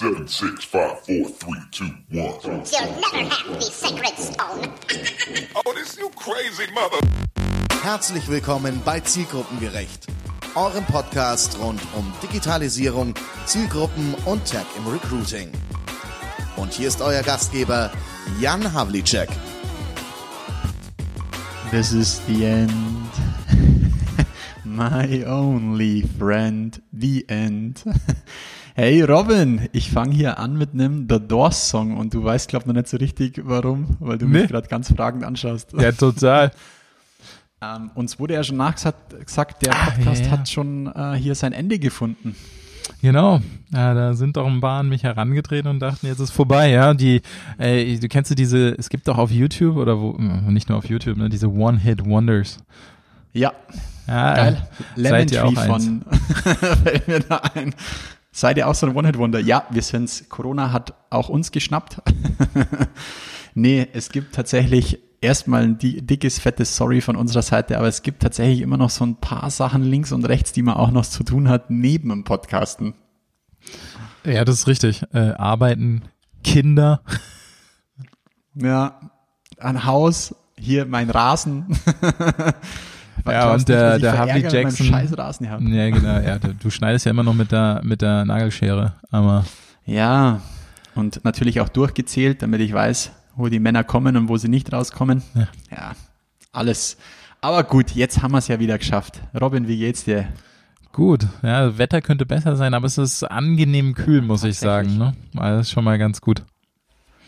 Seven, six, five, four, three, two, one. You'll never have the sacred stone. Oh, this you crazy mother. Herzlich willkommen bei Zielgruppengerecht, eurem Podcast rund um Digitalisierung, Zielgruppen und Tech im Recruiting. Und hier ist euer Gastgeber Jan Havlicek. This is the end. My only friend, the end. Hey Robin, ich fange hier an mit einem The Doors Song und du weißt, glaube ich, noch nicht so richtig, warum, weil du Nee. mich gerade ganz fragend anschaust. Ja, total. Ähm, uns wurde ja schon nachgesagt, gesagt, der Ah, Podcast ja, ja. hat schon äh, hier sein Ende gefunden. Genau. Ja, da sind doch ein paar an mich herangetreten und dachten, jetzt ist vorbei, ja. Die, äh, du kennst du diese, es gibt doch auf YouTube oder wo, äh, nicht nur auf YouTube, ne, diese One-Hit-Wonders. Ja, Ja, geil. äh, Lemon seid ihr auch Tree von fällt mir da ein. Seid ihr auch so ein One-Hit-Wonder? Ja, wir sind's. Corona hat auch uns geschnappt. nee, es gibt tatsächlich erstmal ein di- dickes, fettes Sorry von unserer Seite, aber es gibt tatsächlich immer noch so ein paar Sachen links und rechts, die man auch noch zu tun hat, neben dem Podcasten. Ja, das ist richtig. Äh, arbeiten, Kinder. Ja, ein Haus, hier mein Rasen. Ja, Du hast und der, der Harvey Jackson. Scheiß Rasen habe. Ja, genau, ja. Du, du schneidest ja immer noch mit der, mit der Nagelschere, aber Ja, und natürlich auch durchgezählt, damit ich weiß, wo die Männer kommen und wo sie nicht rauskommen. Ja. Ja, alles. Aber gut, jetzt haben wir es ja wieder geschafft. Robin, wie geht's dir? gut. Ja, Wetter könnte besser sein, aber es ist angenehm kühl, muss ich sagen, ne? Also schon mal ganz gut.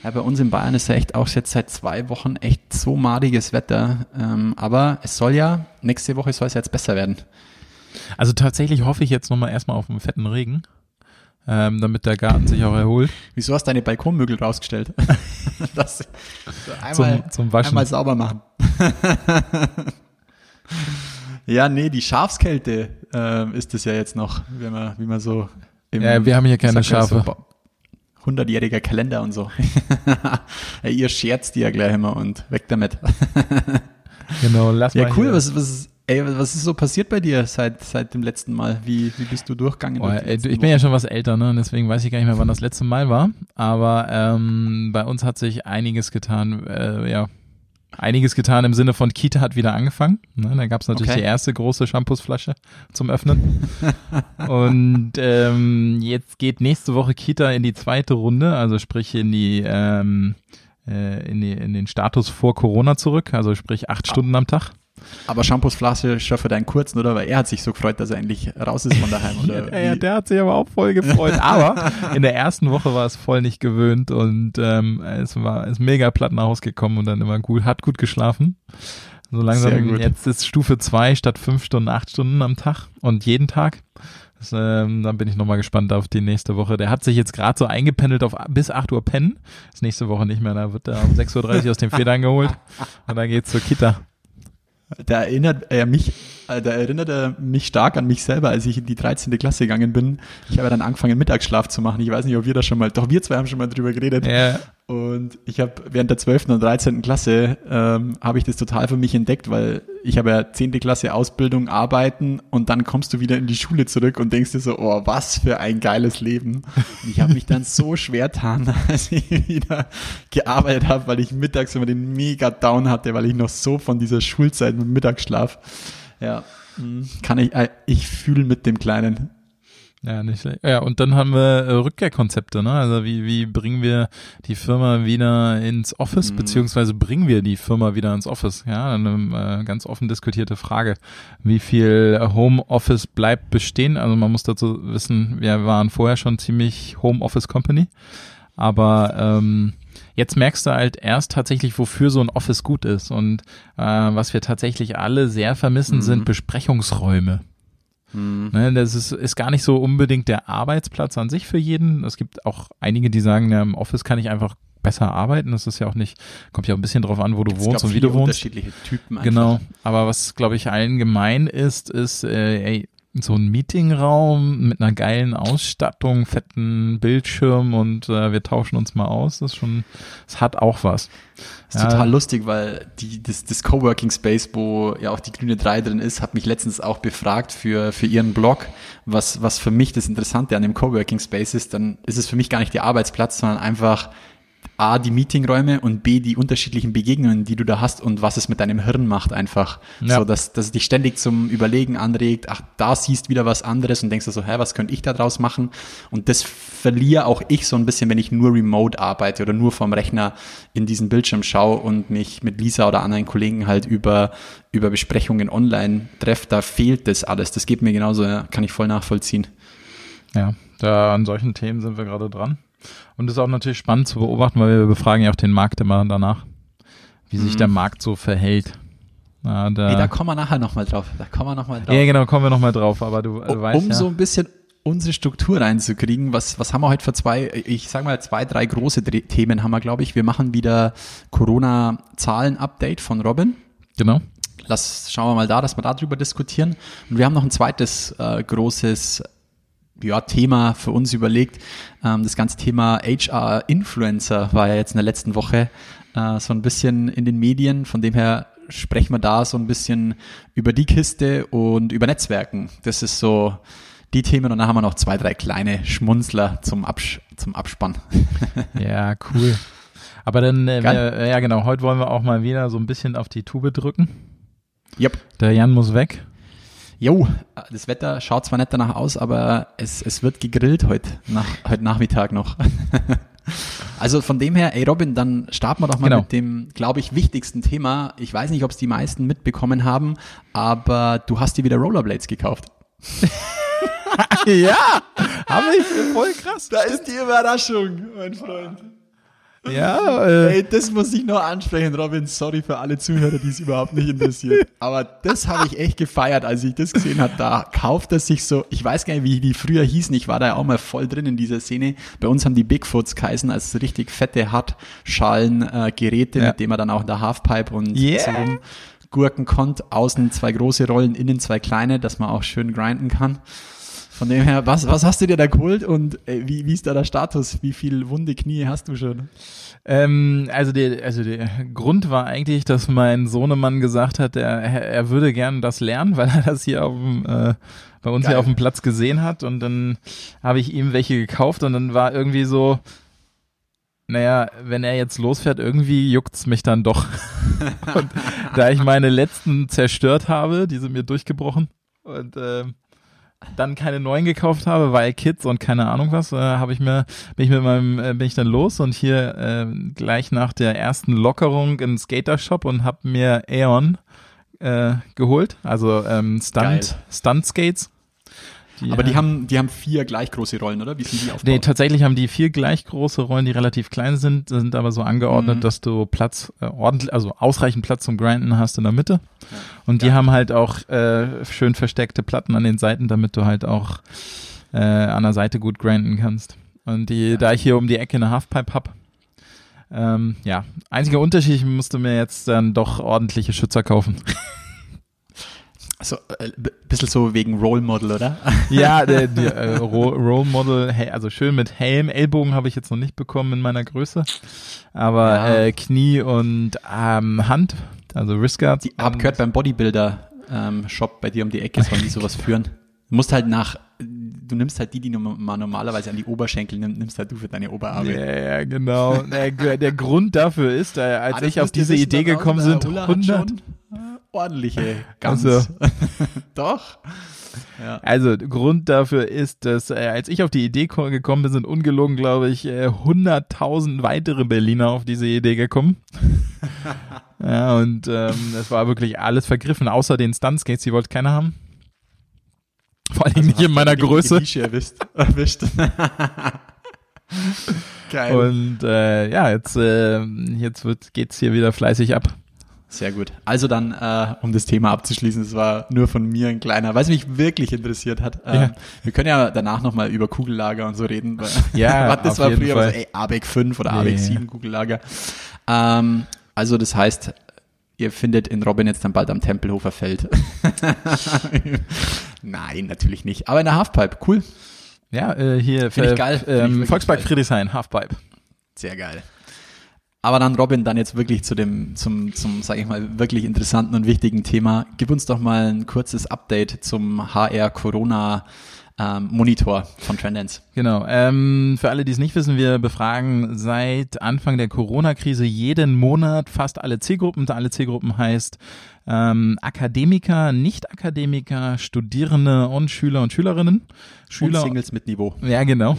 Ja, bei uns in Bayern ist ja echt auch jetzt seit zwei Wochen echt so madiges Wetter. Ähm, aber es soll ja, nächste Woche soll es jetzt besser werden. Also tatsächlich hoffe ich jetzt nochmal erstmal auf einen fetten Regen, ähm, damit der Garten sich auch erholt. Wieso hast du deine Balkonmöbel rausgestellt? das, so einmal, Zum- zum Waschen. Einmal sauber machen. ja, nee, die Schafskälte ähm, ist es ja jetzt noch, wie man, wie man so im, Ja, wir haben hier keine Schafe. So, 100-jähriger Kalender und so. ja, ihr scherzt die ja gleich immer und weg damit. Genau, lass Ja, mal cool. hier- Was, was, ey, was ist so passiert bei dir seit, seit dem letzten Mal? Wie, wie bist du durchgegangen? Boah, durch ey, ich bin ja schon was älter, ne? Deswegen weiß ich gar nicht mehr, wann das letzte Mal war. Aber ähm, bei uns hat sich einiges getan. Äh, ja, einiges getan im Sinne von Kita hat wieder angefangen. Ne? Da gab es natürlich Okay. die erste große Shampoosflasche zum Öffnen. Und ähm, jetzt geht nächste Woche Kita in die zweite Runde, also sprich in die ähm, äh, in, die, in den Status vor Corona zurück, also sprich acht Stunden am Tag. Aber Shampoosflasche schon für deinen kurzen, oder? Weil er hat sich so gefreut, dass er endlich raus ist von daheim, oder? Ja, der hat sich aber auch voll gefreut. Aber in der ersten Woche war es voll nicht gewöhnt und ähm, es war ist mega platt nach Hause gekommen und dann immer gut, hat gut geschlafen. So langsam, jetzt ist Stufe zwei statt fünf Stunden, acht Stunden am Tag und jeden Tag. Das, ähm, dann bin ich nochmal gespannt auf die nächste Woche. Der hat sich jetzt gerade so eingependelt auf bis 8 Uhr pennen. Ist nächste Woche nicht mehr. Da wird er um 6.30 Uhr aus den Federn geholt und dann geht's zur Kita. Da erinnert er mich, äh, da erinnert er mich stark an mich selber, als ich in die 13. Klasse gegangen bin. Ich habe dann angefangen, Mittagsschlaf zu machen. Ich weiß nicht, ob wir da schon mal, doch wir zwei haben schon mal drüber geredet. Ja, Und ich habe während der 12. und 13. Klasse ähm, habe ich das total für mich entdeckt, weil ich habe ja 10. Klasse Ausbildung, Arbeiten und dann kommst du wieder in die Schule zurück und denkst dir so, oh, was für ein geiles Leben. Und ich habe mich dann so schwer getan, als ich wieder gearbeitet habe, weil ich mittags immer den mega Down hatte, weil ich noch so von dieser Schulzeit mit Mittagsschlaf, ja, mh, kann ich, äh, ich fühle mit dem Kleinen. Ja, nicht schlecht. Ja, und dann haben wir äh, Rückkehrkonzepte, ne? Also wie, wie bringen wir die Firma wieder ins Office, Mhm. beziehungsweise bringen wir die Firma wieder ins Office? Ja, eine äh, ganz offen diskutierte Frage. Wie viel Homeoffice bleibt bestehen? Also man muss dazu wissen, wir waren vorher schon ziemlich Homeoffice Company, aber ähm, Jetzt merkst du halt erst tatsächlich, wofür so ein Office gut ist. Und äh, was wir tatsächlich alle sehr vermissen, Mhm. sind Besprechungsräume. Ne, das ist, ist gar nicht so unbedingt der Arbeitsplatz an sich für jeden. Es gibt auch einige, die sagen, ja, im Office kann ich einfach besser arbeiten. Das ist ja auch nicht, kommt ja auch ein bisschen drauf an, wo du Es wohnst und wie du wohnst. unterschiedliche Typen einfach. Genau. Aber was, glaube ich, allen gemein ist, ist, äh, ey, so ein Meetingraum mit einer geilen Ausstattung, fetten Bildschirm und äh, wir tauschen uns mal aus. Das ist schon, es hat auch was. Das ist ja. total lustig, weil die, das, das Coworking Space, wo ja auch die grüne 3 drin ist, hat mich letztens auch befragt für, für ihren Blog, was, was für mich das Interessante an dem Coworking Space ist. Dann ist es für mich gar nicht der Arbeitsplatz, sondern einfach A, die Meetingräume und B, die unterschiedlichen Begegnungen, die du da hast und was es mit deinem Hirn macht einfach. Ja. So, dass, dass es dich ständig zum Überlegen anregt, ach, da siehst wieder was anderes und denkst du so, hä, was könnte ich da draus machen? Und das verliere auch ich so ein bisschen, wenn ich nur remote arbeite oder nur vom Rechner in diesen Bildschirm schaue und mich mit Lisa oder anderen Kollegen halt über, über Besprechungen online treffe, da fehlt das alles. Das geht mir genauso, kann ich voll nachvollziehen. Ja, da an solchen Themen sind wir gerade dran. Und das ist auch natürlich spannend zu beobachten, weil wir befragen ja auch den Markt immer danach, wie sich mhm. der Markt so verhält. Na, da, hey, da kommen wir nachher nochmal drauf. Da kommen wir nochmal drauf. Ja, genau, kommen wir nochmal drauf. Aber du, du weißt Um ja. so ein bisschen unsere Struktur reinzukriegen, was, was haben wir heute für zwei, ich sag mal zwei, drei große Themen haben wir, glaube ich. Wir machen wieder Corona-Zahlen-Update von Robin. Genau. Lass, schauen wir mal da, dass wir darüber diskutieren. Und wir haben noch ein zweites äh, großes ja, Thema für uns überlegt. Ähm, das ganze Thema HR-Influencer war ja jetzt in der letzten Woche äh, so ein bisschen in den Medien. Von dem her sprechen wir da so ein bisschen über die Kiste und über Netzwerken. Das ist so die Themen und dann haben wir noch zwei, drei kleine Schmunzler zum, Abs zum Abspann. ja, cool. Aber dann, äh, wir, ja genau, heute wollen wir auch mal wieder so ein bisschen auf die Tube drücken. Yep. Der Jan muss weg. Jo, das Wetter schaut zwar nicht danach aus, aber es, es wird gegrillt heute, nach, heute Nachmittag noch. also von dem her, ey Robin, dann starten wir doch mal genau. mit dem, glaube ich, wichtigsten Thema. Ich weiß nicht, ob es die meisten mitbekommen haben, aber du hast dir wieder Rollerblades gekauft. ja, habe ich voll krass. Da ist die Überraschung, mein Freund. Ja, äh. Ey, das muss ich nur ansprechen, Robin. Sorry für alle Zuhörer, die es überhaupt nicht interessiert. Aber das habe ich echt gefeiert, als ich das gesehen habe. Da kauft er sich so, ich weiß gar nicht, wie die früher hießen. Ich war da ja auch mal voll drin in dieser Szene. Bei uns haben die Bigfoots geheißen als richtig fette Hartschalengeräte, äh, ja. mit denen man dann auch in der Halfpipe und yeah. so rum gurken konnte. Außen zwei große Rollen, innen zwei kleine, dass man auch schön grinden kann. Von dem her, was, was hast du dir da geholt und äh, wie, wie ist da der Status? Wie viel wunde Knie hast du schon? Ähm, also, der, also der Grund war eigentlich, dass mein Sohnemann gesagt hat, er, er würde gern das lernen, weil er das hier auf dem, äh, bei uns Geil. hier auf dem Platz gesehen hat und dann habe ich ihm welche gekauft und dann war irgendwie so, naja, wenn er jetzt losfährt, irgendwie juckt's mich dann doch. und da ich meine letzten zerstört habe, die sind mir durchgebrochen und äh, dann keine neuen gekauft habe, weil Kids und keine Ahnung was, äh, habe ich mir bin ich mit meinem äh, bin ich dann los und hier äh, gleich nach der ersten Lockerung in Skater Shop und habe mir Aeon äh, geholt, also ähm, Stunt Stunt Skates die, Aber die haben, die haben vier gleich große Rollen, oder? Wie sind die aufgebaut? Nee, tatsächlich haben die vier gleich große Rollen, die relativ klein sind, sind aber so angeordnet, mhm. dass du Platz, äh, ordentlich, also ausreichend Platz zum Grinden hast in der Mitte. Ja. Und die ja. haben halt auch äh, schön versteckte Platten an den Seiten, damit du halt auch äh, an der Seite gut grinden kannst. Und die, ja. da ich hier um die Ecke eine Halfpipe hab, ähm, ja, einziger Unterschied, ich musste mir jetzt dann doch ordentliche Schützer kaufen. So, äh, bisschen so wegen Role Model, oder? Ja, der, der äh, Role Model, also schön mit Helm, Ellbogen habe ich jetzt noch nicht bekommen in meiner Größe, aber ja. äh, Knie und ähm, Hand, also Wristguard. Ich hab gehört beim Bodybuilder ähm, bei dir um die Ecke sollen die sowas führen. Du musst halt nach, du nimmst halt die, die man normalerweise an die Oberschenkel nimmt, nimmst halt du für deine Oberarme. Ja, ja genau. der, der Grund dafür ist, äh, als ah, ich auf diese Idee gekommen sind, 100 ordentliche Gans. Also. Doch. Ja. Also Grund dafür ist, dass äh, als ich auf die Idee gekommen bin, sind ungelogen, glaube ich, äh, 100.000 weitere Berliner auf diese Idee gekommen. ja, und ähm, es war wirklich alles vergriffen, außer den Stuntskates, die wollte keiner haben. Vor allem also nicht in meiner Größe. Erwischt. erwischt. Geil. Und äh, ja, jetzt, äh, jetzt wird, geht's hier wieder fleißig ab. Sehr gut. Also dann, äh, um das Thema abzuschließen, es war nur von mir ein kleiner, weil es mich wirklich interessiert hat. Ähm, ja. Wir können ja danach nochmal über Kugellager und so reden. Weil, ja, das war früher Fall. so, ey, ABEC 5 oder ABEC 7 Kugellager. Ähm, also das heißt, ihr findet in Robin jetzt dann bald am Tempelhofer Feld. Nein, natürlich nicht. Aber in der Halfpipe, cool. Ja, äh, hier Finde ich geil. Finde ich Ähm, Volkspark geil. Friedrichshain, Halfpipe. Sehr geil. Aber dann, Robin, dann jetzt wirklich zu dem, zum, zum, sag ich mal, wirklich interessanten und wichtigen Thema. Gib uns doch mal ein kurzes Update zum HR Corona ähm, Monitor von Trendance. Genau. Ähm, für alle, die es nicht wissen, wir befragen seit Anfang der Corona-Krise jeden Monat fast alle Zielgruppen. Alle Zielgruppen heißt ähm, Akademiker, Nicht-Akademiker, Studierende und Schüler und Schülerinnen. Schüler und Singles mit Niveau. Ja, genau.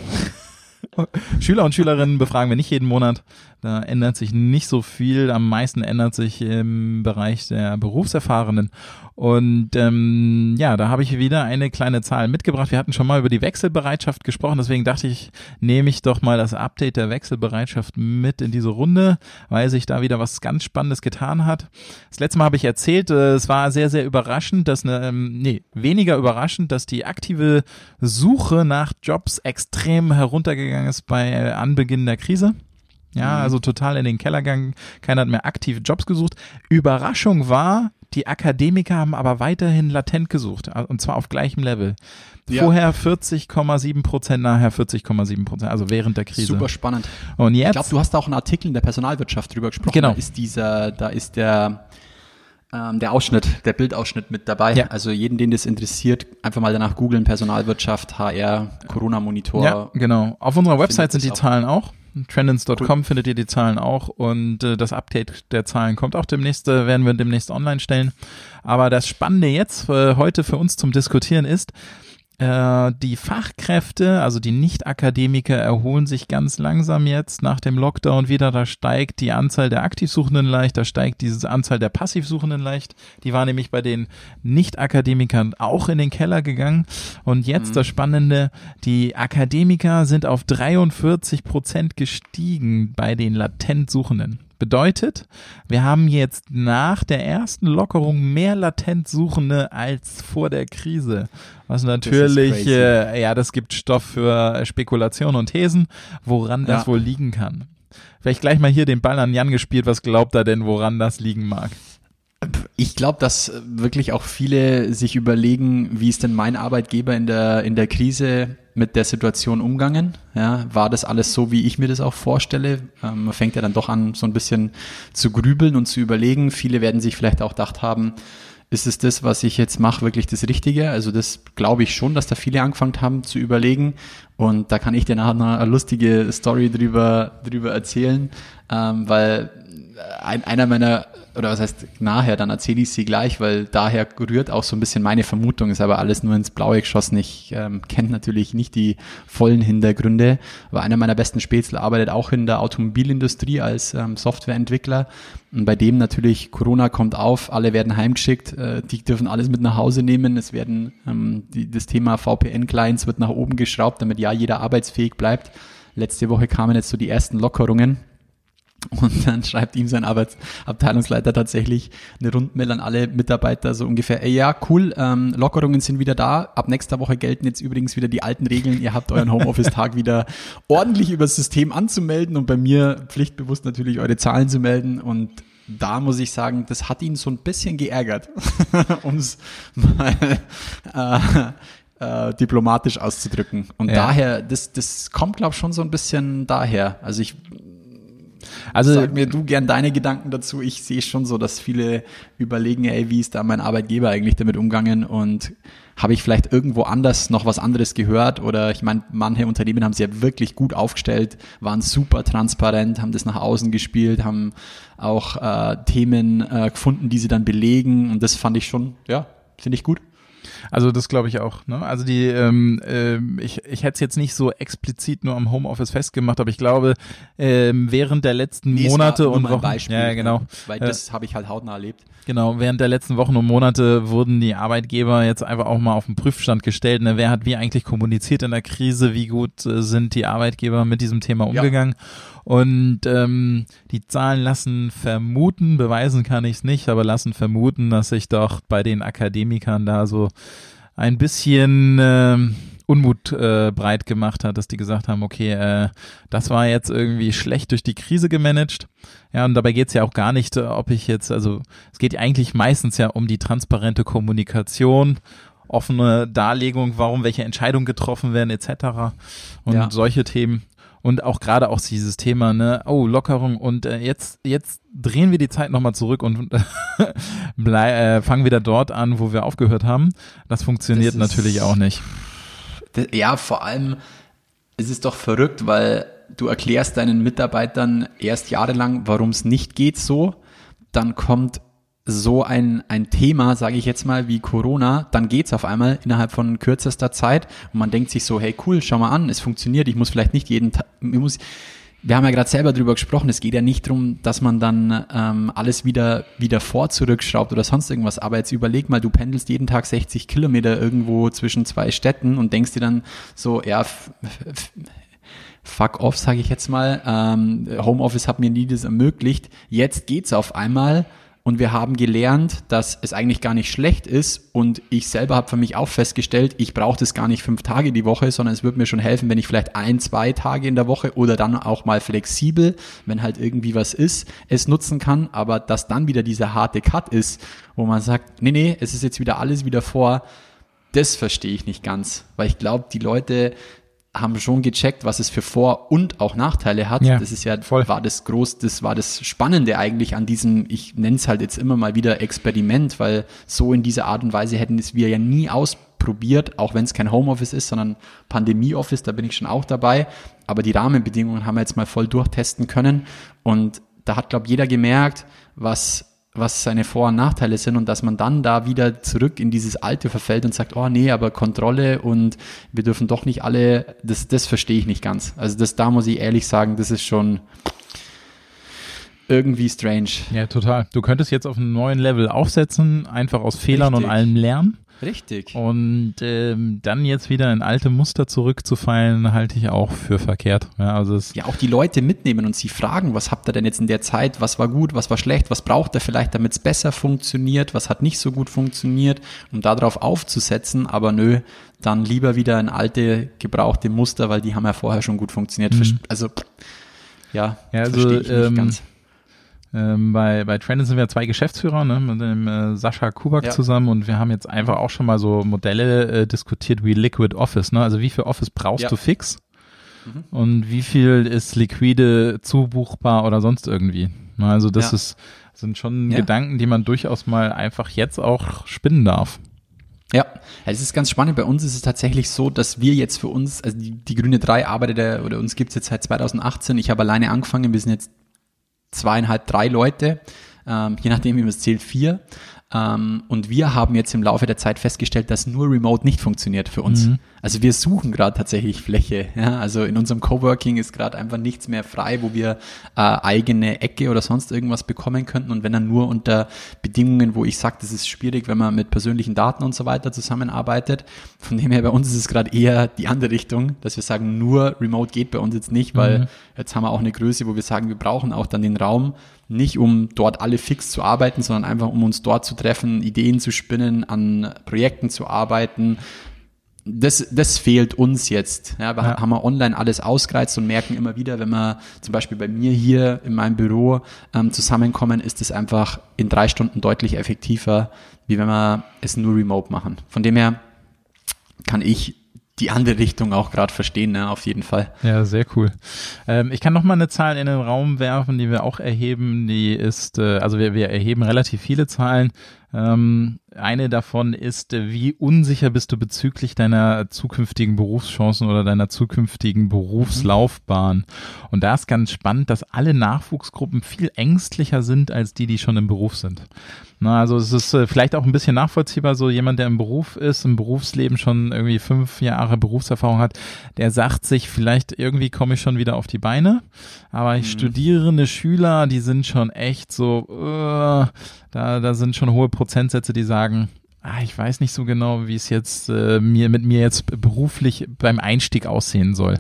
Schüler und Schülerinnen befragen wir nicht jeden Monat. Da ändert sich nicht so viel. Am meisten ändert sich im Bereich der Berufserfahrenen. Und ähm, ja, da habe ich wieder eine kleine Zahl mitgebracht. Wir hatten schon mal über die Wechselbereitschaft gesprochen, deswegen dachte ich, nehme ich doch mal das Update der Wechselbereitschaft mit in diese Runde, weil sich da wieder was ganz Spannendes getan hat. Das letzte Mal habe ich erzählt, äh, es war sehr, sehr überraschend, dass eine, ähm, nee, weniger überraschend, dass die aktive Suche nach Jobs extrem heruntergegangen ist bei Anbeginn der Krise. Ja, also total in den Keller gegangen. Keiner hat mehr aktive Jobs gesucht. Überraschung war, die Akademiker haben aber weiterhin latent gesucht. Und zwar auf gleichem Level. Ja. Vorher 40,7 Prozent, nachher 40,7 Prozent. Also während der Krise. Super spannend. Und Ich jetzt? glaube, du hast auch einen Artikel in der Personalwirtschaft drüber gesprochen. Genau. Da ist dieser, da ist der, ähm, der Ausschnitt, der Bildausschnitt mit dabei. Ja. Also jeden, den das interessiert, einfach mal danach googeln, Personalwirtschaft, HR, Corona-Monitor. Ja, genau. Auf unserer Website sind die auch. Zahlen auch. Trendance.com findet ihr die Zahlen auch und äh, das Update der Zahlen kommt auch demnächst, äh, werden wir demnächst online stellen. Aber das Spannende jetzt äh, heute für uns zum Diskutieren ist, die Fachkräfte, also die Nicht-Akademiker, erholen sich ganz langsam jetzt nach dem Lockdown wieder. Da steigt die Anzahl der Aktivsuchenden leicht, da steigt diese Anzahl der Passivsuchenden leicht. Die war nämlich bei den Nicht-Akademikern auch in den Keller gegangen. Und jetzt das Spannende, die Akademiker sind auf 43 Prozent gestiegen bei den latent Suchenden. Bedeutet, wir haben jetzt nach der ersten Lockerung mehr latent Suchende als vor der Krise. Was natürlich, äh, ja, das gibt Stoff für Spekulationen und Thesen, woran das Ja. wohl liegen kann. Vielleicht gleich mal hier den Ball an Jan gespielt. Was glaubt er denn, woran das liegen mag? Ich glaube, dass äh, wirklich auch viele sich überlegen, wie ist denn mein Arbeitgeber in der, in der Krise mit der Situation umgangen? Ja, war das alles so, wie ich mir das auch vorstelle? Ähm, man fängt ja dann doch an, so ein bisschen zu grübeln und zu überlegen. Viele werden sich vielleicht auch gedacht haben, ist es das, was ich jetzt mache, wirklich das Richtige? Also das glaube ich schon, dass da viele angefangen haben zu überlegen. Und da kann ich dir nachher noch eine lustige Story drüber, drüber erzählen, ähm, weil ein, einer meiner, oder was heißt nachher, dann erzähle ich sie gleich, weil daher rührt auch so ein bisschen meine Vermutung, ist aber alles nur ins Blaue geschossen. Ich ähm, kenne natürlich nicht die vollen Hintergründe, aber einer meiner besten Spätzle arbeitet auch in der Automobilindustrie als ähm, Softwareentwickler und bei dem natürlich Corona kommt auf, alle werden heimgeschickt, äh, die dürfen alles mit nach Hause nehmen, es werden ähm, die, das Thema VPN-Clients wird nach oben geschraubt, damit ja jeder arbeitsfähig bleibt. Letzte Woche kamen jetzt so die ersten Lockerungen. Und dann schreibt ihm sein Arbeits Abteilungsleiter tatsächlich eine Rundmail an alle Mitarbeiter, so ungefähr, ey, ja, cool, ähm, Lockerungen sind wieder da. Ab nächster Woche gelten jetzt übrigens wieder die alten Regeln. Ihr habt euren Homeoffice-Tag wieder ordentlich übers System anzumelden und bei mir pflichtbewusst natürlich eure Zahlen zu melden. Und da muss ich sagen, das hat ihn so ein bisschen geärgert, um es mal äh, äh, diplomatisch auszudrücken. Und Ja. daher, das, das kommt, glaube ich, schon so ein bisschen daher. Also ich Also Sag mir du gern deine Gedanken dazu. Ich sehe schon so, dass viele überlegen, ey, wie ist da mein Arbeitgeber eigentlich damit umgangen und habe ich vielleicht irgendwo anders noch was anderes gehört oder ich meine, manche Unternehmen haben sich ja wirklich gut aufgestellt, waren super transparent, haben das nach außen gespielt, haben auch äh, Themen äh, gefunden, die sie dann belegen und das fand ich schon, ja, finde ich gut. Also das glaube ich auch. Ne? Also die, ähm, ähm, ich, ich hätte es jetzt nicht so explizit nur am Homeoffice festgemacht, aber ich glaube, ähm, während der letzten Nee, Monate und Wochen, Beispiel, ja genau, Weil Äh, das habe ich halt hautnah erlebt. Genau, während der letzten Wochen und Monate wurden die Arbeitgeber jetzt einfach auch mal auf den Prüfstand gestellt. Ne? Wer hat wie eigentlich kommuniziert in der Krise? Wie gut äh, sind die Arbeitgeber mit diesem Thema umgegangen? Und ähm, die Zahlen lassen vermuten, beweisen kann ich es nicht, aber lassen vermuten, dass sich doch bei den Akademikern da so ein bisschen ähm, Unmut äh, breit gemacht hat, dass die gesagt haben, okay, äh, das war jetzt irgendwie schlecht durch die Krise gemanagt. Ja, und dabei geht's ja auch gar nicht, äh, ob ich jetzt, also es geht eigentlich meistens ja um die transparente Kommunikation, offene Darlegung, warum welche Entscheidungen getroffen werden, etc. Und Ja. solche Themen. Und auch gerade auch dieses Thema, ne, oh, Lockerung und äh, jetzt, jetzt drehen wir die Zeit nochmal zurück und äh, fangen wieder dort an, wo wir aufgehört haben. Das funktioniert Das ist- natürlich auch nicht. D- Ja, vor allem es ist doch verrückt, weil du erklärst deinen Mitarbeitern erst jahrelang, warum es nicht geht so. Dann kommt so ein, ein Thema, sage ich jetzt mal, wie Corona, dann geht's auf einmal innerhalb von kürzester Zeit. Und man denkt sich so, hey cool, schau mal an, es funktioniert, ich muss vielleicht nicht jeden Tag, ich muss, wir haben ja gerade selber drüber gesprochen, es geht ja nicht darum, dass man dann ähm, alles wieder, wieder vor zurückschraubt oder sonst irgendwas, aber jetzt überleg mal, du pendelst jeden Tag 60 Kilometer irgendwo zwischen zwei Städten und denkst dir dann so, ja, fuck off, sage ich jetzt mal, ähm, Homeoffice hat mir nie das ermöglicht, jetzt geht's auf einmal und wir haben gelernt, dass es eigentlich gar nicht schlecht ist. Und ich selber habe für mich auch festgestellt, ich brauche das gar nicht fünf Tage die Woche, sondern es wird mir schon helfen, wenn ich vielleicht ein, zwei Tage in der Woche oder dann auch mal flexibel, wenn halt irgendwie was ist, es nutzen kann, aber dass dann wieder dieser harte Cut ist, wo man sagt, nee, nee, es ist jetzt wieder alles wieder vor, das verstehe ich nicht ganz, weil ich glaube, die Leute haben schon gecheckt, was es für Vor- und auch Nachteile hat. Ja, das ist ja, voll. war das groß, das war das Spannende eigentlich an diesem, ich nenne es halt jetzt immer mal wieder Experiment, weil so in dieser Art und Weise hätten es wir ja nie ausprobiert, auch wenn es kein Homeoffice ist, sondern Pandemie-Office, da bin ich schon auch dabei. Aber die Rahmenbedingungen haben wir jetzt mal voll durchtesten können. Und da hat, glaube jeder gemerkt, was was seine Vor- und Nachteile sind und dass man dann da wieder zurück in dieses Alte verfällt und sagt, oh nee, aber Kontrolle und wir dürfen doch nicht alle, das, das verstehe ich nicht ganz. Also das, da muss ich ehrlich sagen, das ist schon irgendwie strange. Ja, total. Du könntest jetzt auf einen neuen Level aufsetzen, einfach aus Fehlern und Richtig. allem lernen. Richtig. Und ähm, dann jetzt wieder in alte Muster zurückzufallen, halte ich auch für verkehrt. Ja, also es, Ja, auch die Leute mitnehmen und sie fragen, was habt ihr denn jetzt in der Zeit, was war gut, was war schlecht, was braucht ihr vielleicht, damit es besser funktioniert, was hat nicht so gut funktioniert, um darauf aufzusetzen, aber nö, dann lieber wieder in alte, gebrauchte Muster, weil die haben ja vorher schon gut funktioniert. Verst- Also, ja, Ja, also, verstehe ich nicht ähm, ganz. Ähm, bei, bei Trendon sind wir zwei Geschäftsführer, ne, mit dem äh, Sascha Kubak Ja. zusammen und wir haben jetzt einfach auch schon mal so Modelle äh, diskutiert wie Liquid Office, ne? Also wie viel Office brauchst Ja. du fix und wie viel ist liquide zubuchbar oder sonst irgendwie. Ne, Also das Ja. ist sind schon. Gedanken, die man durchaus mal einfach jetzt auch spinnen darf. Ja, es ist ganz spannend. Bei uns ist es tatsächlich so, dass wir jetzt für uns, also die, die Grüne 3 arbeitet ja, oder uns gibt's jetzt seit 2018. Ich habe alleine angefangen, wir sind jetzt zweieinhalb, drei Leute, ähm, je nachdem, wie man es zählt, vier. Ähm, und wir haben jetzt im Laufe der Zeit festgestellt, dass nur Remote nicht funktioniert für uns. Also wir suchen gerade tatsächlich Fläche. Ja? Also in unserem Coworking ist gerade einfach nichts mehr frei, wo wir äh, eigene Ecke oder sonst irgendwas bekommen könnten. Und wenn dann nur unter Bedingungen, wo ich sage, das ist schwierig, wenn man mit persönlichen Daten und so weiter zusammenarbeitet. Von dem her bei uns ist es gerade eher die andere Richtung, dass wir sagen, nur Remote geht bei uns jetzt nicht, weil jetzt haben wir auch eine Größe, wo wir sagen, wir brauchen auch dann den Raum, nicht um dort alle fix zu arbeiten, sondern einfach um uns dort zu treffen, Ideen zu spinnen, an Projekten zu arbeiten. Das, das fehlt uns jetzt. Ja, wir Ja. haben wir online alles ausgereizt und merken immer wieder, wenn wir zum Beispiel bei mir hier in meinem Büro ähm, zusammenkommen, ist es einfach in drei Stunden deutlich effektiver, wie wenn wir es nur remote machen. Von dem her kann ich die andere Richtung auch gerade verstehen, ne, auf jeden Fall. Ja, sehr cool. Ähm, ich kann noch mal eine Zahl in den Raum werfen, die wir auch erheben. Die ist, äh, also wir, wir erheben relativ viele Zahlen. Ähm, eine davon ist, wie unsicher bist du bezüglich deiner zukünftigen Berufschancen oder deiner zukünftigen Berufslaufbahn? Und da ist ganz spannend, dass alle Nachwuchsgruppen viel ängstlicher sind als die, die schon im Beruf sind. Na, also es ist äh, vielleicht auch ein bisschen nachvollziehbar, so jemand, der im Beruf ist, im Berufsleben schon irgendwie fünf Jahre Berufserfahrung hat, der sagt sich, vielleicht irgendwie komme ich schon wieder auf die Beine, aber ich studierende Schüler, die sind schon echt so, äh, da, da sind schon hohe Prozentsätze, die sagen, ah, ich weiß nicht so genau, wie es jetzt äh, mir mit mir jetzt beruflich beim Einstieg aussehen soll.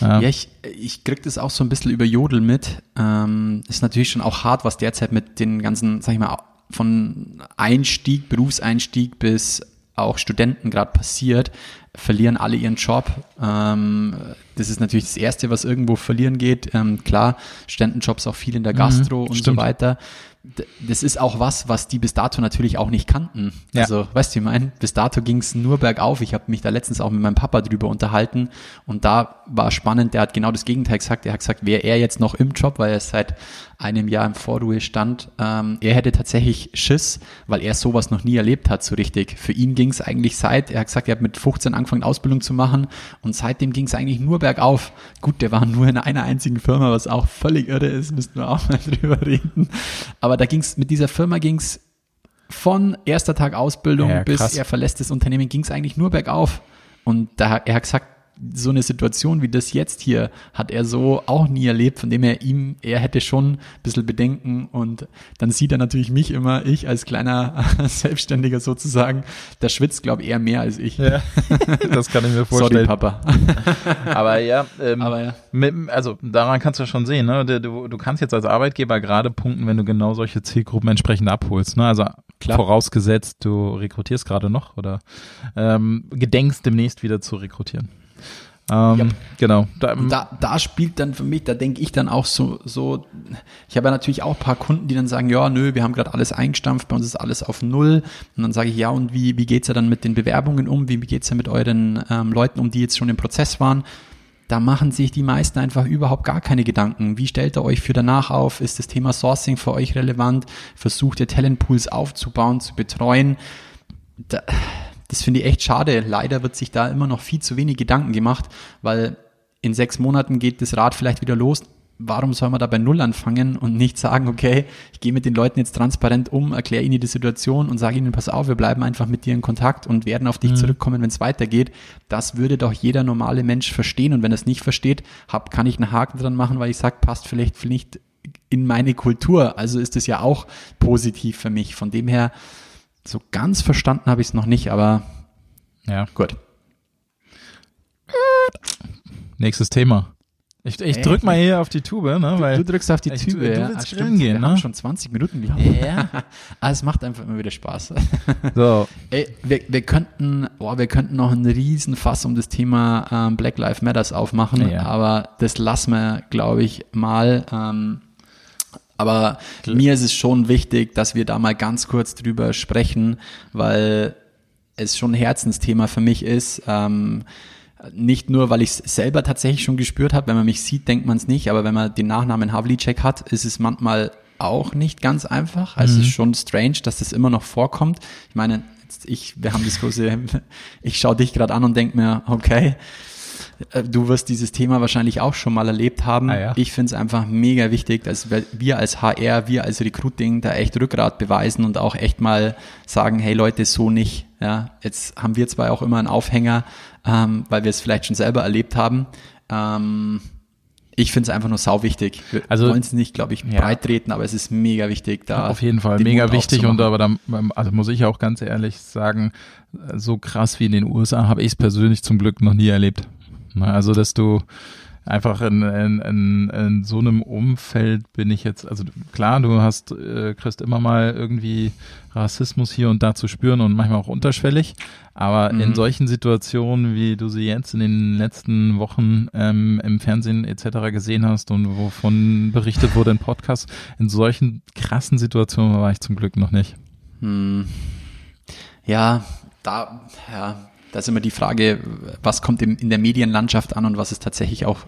Ja, ich, ich krieg das auch so ein bisschen über Jodel mit. Ähm, ist natürlich schon auch hart, was derzeit mit den ganzen, sag ich mal, von Einstieg, Berufseinstieg bis auch Studenten gerade passiert, verlieren alle ihren Job. Ähm, das ist natürlich das Erste, was irgendwo verlieren geht. Ähm, klar, Studentenjobs auch viel in der Gastro und stimmt. so weiter. Das ist auch was, was die bis dato natürlich auch nicht kannten. Ja. Also, weißt du, ich meine, bis dato ging es nur bergauf. Ich habe mich da letztens auch mit meinem Papa drüber unterhalten und da war spannend, der hat genau das Gegenteil gesagt. Er hat gesagt, wäre er jetzt noch im Job, weil er seit einem Jahr im Vorruhestand, ähm, er hätte tatsächlich Schiss, weil er sowas noch nie erlebt hat, so richtig. Für ihn ging es eigentlich seit, er hat gesagt, er hat mit 15 angefangen, Ausbildung zu machen und seitdem ging es eigentlich nur bergauf. Gut, der war nur in einer einzigen Firma, was auch völlig irre ist, müssten wir auch mal drüber reden. Aber da ging es, mit dieser Firma ging es von erster Tag Ausbildung Ja, bis er verlässt das Unternehmen, ging es eigentlich nur bergauf. Und da, er hat gesagt, so eine Situation wie das jetzt hier hat er so auch nie erlebt, von dem er ihm, er hätte schon ein bisschen Bedenken und dann sieht er natürlich mich immer, ich als kleiner Selbstständiger sozusagen, der schwitzt, glaube ich, eher mehr als ich. Ja, das kann ich mir Sorry, vorstellen. Papa. Aber ja, ähm, Aber ja. mit, also daran kannst du schon sehen, ne? Du, du, du kannst jetzt als Arbeitgeber gerade punkten, wenn du genau solche Zielgruppen entsprechend abholst. Ne? Also Klar. vorausgesetzt, du rekrutierst gerade noch oder ähm, gedenkst demnächst wieder zu rekrutieren. Ähm, Genau. Da, da, da spielt dann für mich, da denke ich dann auch so, so, ich habe ja natürlich auch ein paar Kunden, die dann sagen, ja, nö, wir haben gerade alles eingestampft, bei uns ist alles auf Null. Und dann sage ich, ja, und wie, wie geht's ja dann mit den Bewerbungen um? Wie geht's ja mit euren ähm, Leuten um, die jetzt schon im Prozess waren? Da machen sich die meisten einfach überhaupt gar keine Gedanken. Wie stellt ihr euch für danach auf? Ist das Thema Sourcing für euch relevant? Versucht ihr Talentpools aufzubauen, zu betreuen? da, das finde ich echt schade. Leider wird sich da immer noch viel zu wenig Gedanken gemacht, weil in sechs Monaten geht das Rad vielleicht wieder los. Warum soll man da bei Null anfangen und nicht sagen, okay, ich gehe mit den Leuten jetzt transparent um, erkläre ihnen die Situation und sage ihnen, pass auf, wir bleiben einfach mit dir in Kontakt und werden auf dich zurückkommen, wenn es weitergeht. Das würde doch jeder normale Mensch verstehen und wenn er es nicht versteht, hab, kann ich einen Haken dran machen, weil ich sage, passt vielleicht nicht in meine Kultur. Also ist es ja auch positiv für mich. Von dem her, so ganz verstanden habe ich es noch nicht, aber ja. gut. Nächstes Thema. Ich, ich Äh, drück mal hier auf die Tube, ne? Weil du drückst auf die Ich- Tübe. du- du ja. willst Ah, stimmt, gehen, wir ne? haben schon 20 Minuten, glaube ich. Ja. ah, es macht einfach immer wieder Spaß. so, Ey, wir, wir könnten, boah, wir könnten noch einen riesen Fass um das Thema ähm, Black Lives Matters aufmachen, Ja. aber das lassen wir, glaube ich, mal. Ähm, aber mir ist es schon wichtig, dass wir da mal ganz kurz drüber sprechen, weil es schon ein Herzensthema für mich ist. Ähm, nicht nur, weil ich es selber tatsächlich schon gespürt habe, wenn man mich sieht, denkt man es nicht, aber wenn man den Nachnamen Havlicek hat, ist es manchmal auch nicht ganz einfach. Also es ist schon strange, dass das immer noch vorkommt. Ich meine, ich, wir haben das große, ich schaue dich gerade an und denk mir, okay, du wirst dieses Thema wahrscheinlich auch schon mal erlebt haben. Ah, ja. Ich finde es einfach mega wichtig, dass wir- als HR, wir als Recruiting da echt Rückgrat beweisen und auch echt mal sagen, hey Leute, so nicht. Ja, jetzt haben wir zwar auch immer einen Aufhänger, ähm, weil wir es vielleicht schon selber erlebt haben. Ähm, ich finde es einfach nur sau wichtig. Wir Also- wollen es nicht, glaube ich, Ja. breit treten, aber es ist mega wichtig, da auf jeden Fall mega Mund wichtig und aber da also muss ich auch ganz ehrlich sagen, so krass wie in den USA habe ich es persönlich zum Glück noch nie erlebt. Na, Also, dass du einfach in, in, in, in so einem Umfeld bin ich jetzt, also klar, du hast, äh, kriegst immer mal irgendwie Rassismus hier und da zu spüren und manchmal auch unterschwellig, aber in Mhm. solchen Situationen, wie du sie jetzt in den letzten Wochen ähm, im Fernsehen etc. gesehen hast und wovon berichtet wurde in Podcasts, in solchen krassen Situationen war ich zum Glück noch nicht. Hm. Ja, da, ja, da ist immer die Frage, was kommt in der Medienlandschaft an und was ist tatsächlich auch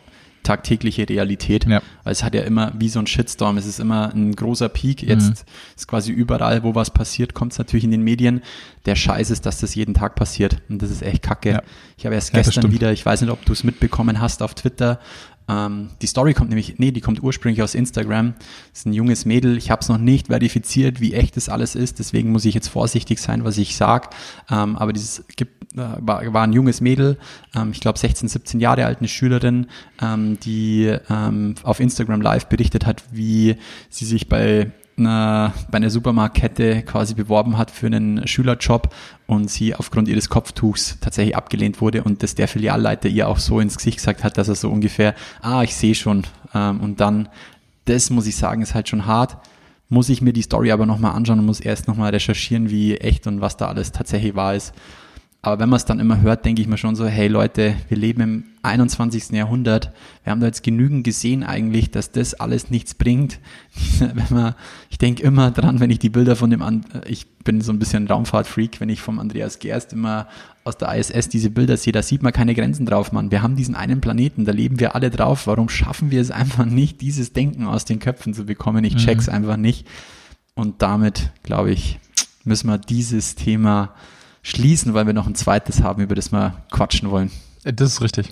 tagtägliche Realität. Ja. Weil es hat ja immer wie so ein Shitstorm, es ist immer ein großer Peak. Jetzt Mhm. ist quasi überall, wo was passiert, kommt es natürlich in den Medien. Der Scheiß ist, dass das jeden Tag passiert. Und das ist echt kacke. Ja. Ich habe erst Ja, gestern wieder, ich weiß nicht, ob du es mitbekommen hast auf Twitter, ähm, die Story kommt nämlich, nee, die kommt ursprünglich aus Instagram. Das ist ein junges Mädel. Ich habe es noch nicht verifiziert, wie echt das alles ist. Deswegen muss ich jetzt vorsichtig sein, was ich sag. Ähm, aber dieses gibt, äh, war, war ein junges Mädel, ähm, ich glaube 16, 17 Jahre alt, eine Schülerin, ähm, die ähm, auf Instagram Live berichtet hat, wie sie sich bei einer, bei einer Supermarktkette quasi beworben hat für einen Schülerjob und sie aufgrund ihres Kopftuchs tatsächlich abgelehnt wurde und dass der Filialleiter ihr auch so ins Gesicht gesagt hat, dass er so ungefähr, ah, ich sehe schon. Ähm, und dann, das muss ich sagen, ist halt schon hart. Muss ich mir die Story aber nochmal anschauen und muss erst nochmal recherchieren, wie echt und was da alles tatsächlich wahr ist. Aber wenn man es dann immer hört, denke ich mir schon so, hey Leute, wir leben im 21. Jahrhundert. Wir haben da jetzt genügend gesehen eigentlich, dass das alles nichts bringt. wenn man, ich denke immer dran, wenn ich die Bilder von dem, And ich bin so ein bisschen Raumfahrtfreak, wenn ich vom Andreas Gerst immer aus der ISS diese Bilder sehe, da sieht man keine Grenzen drauf, Mann. Wir haben diesen einen Planeten, da leben wir alle drauf. Warum schaffen wir es einfach nicht, dieses Denken aus den Köpfen zu bekommen? Ich check's mhm. einfach nicht. Und damit, glaube ich, müssen wir dieses Thema schließen, weil wir noch ein zweites haben, über das wir quatschen wollen. Das ist richtig.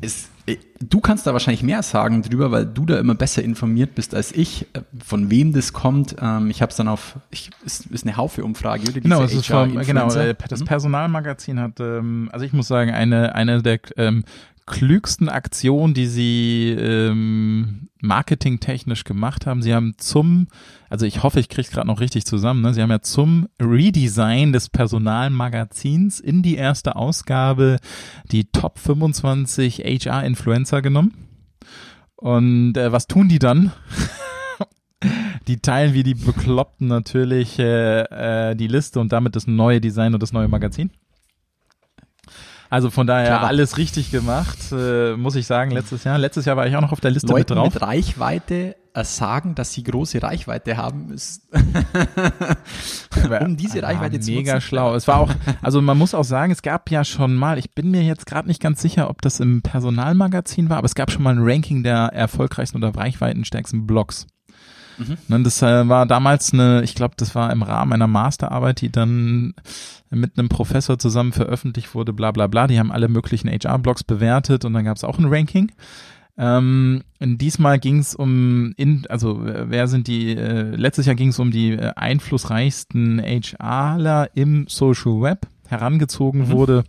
Es, äh, du kannst da wahrscheinlich mehr sagen drüber, weil du da immer besser informiert bist als ich, äh, von wem das kommt. Ähm, ich habe es dann auf, ich, ist, ist eine Haufe-Umfrage, oder? Genau, es ist vom, genau, äh, das mhm. Personalmagazin hat, ähm, also ich muss sagen, eine, eine der ähm, klügsten Aktionen, die sie ähm, marketingtechnisch gemacht haben. Sie haben zum, also ich hoffe, ich kriege gerade noch richtig zusammen, ne? sie haben ja zum Redesign des Personalmagazins in die erste Ausgabe die Top 25 HR-Influencer genommen. Und äh, was tun die dann? die teilen wie die Bekloppten natürlich äh, äh, die Liste und damit das neue Design und das neue Magazin. Also von daher Klar. alles richtig gemacht, äh, muss ich sagen, letztes Jahr. Letztes Jahr war ich auch noch auf der Liste Leuten mit drauf. mit Reichweite äh, sagen, dass sie große Reichweite haben, ist um diese Reichweite ja, zu mega nutzen. schlau. Es war auch, also man muss auch sagen, es gab ja schon mal, ich bin mir jetzt gerade nicht ganz sicher, ob das im Personalmagazin war, aber es gab schon mal ein Ranking der erfolgreichsten oder reichweitenstärksten Blogs. Mhm. Das äh, war damals eine, ich glaube, das war im Rahmen einer Masterarbeit, die dann mit einem Professor zusammen veröffentlicht wurde, bla bla bla. Die haben alle möglichen HR-Blogs bewertet und dann gab es auch ein Ranking. Ähm, diesmal ging es um, in, also wer sind die, äh, letztes Jahr ging es um die äh, einflussreichsten HRler im Social Web. Herangezogen mhm. wurde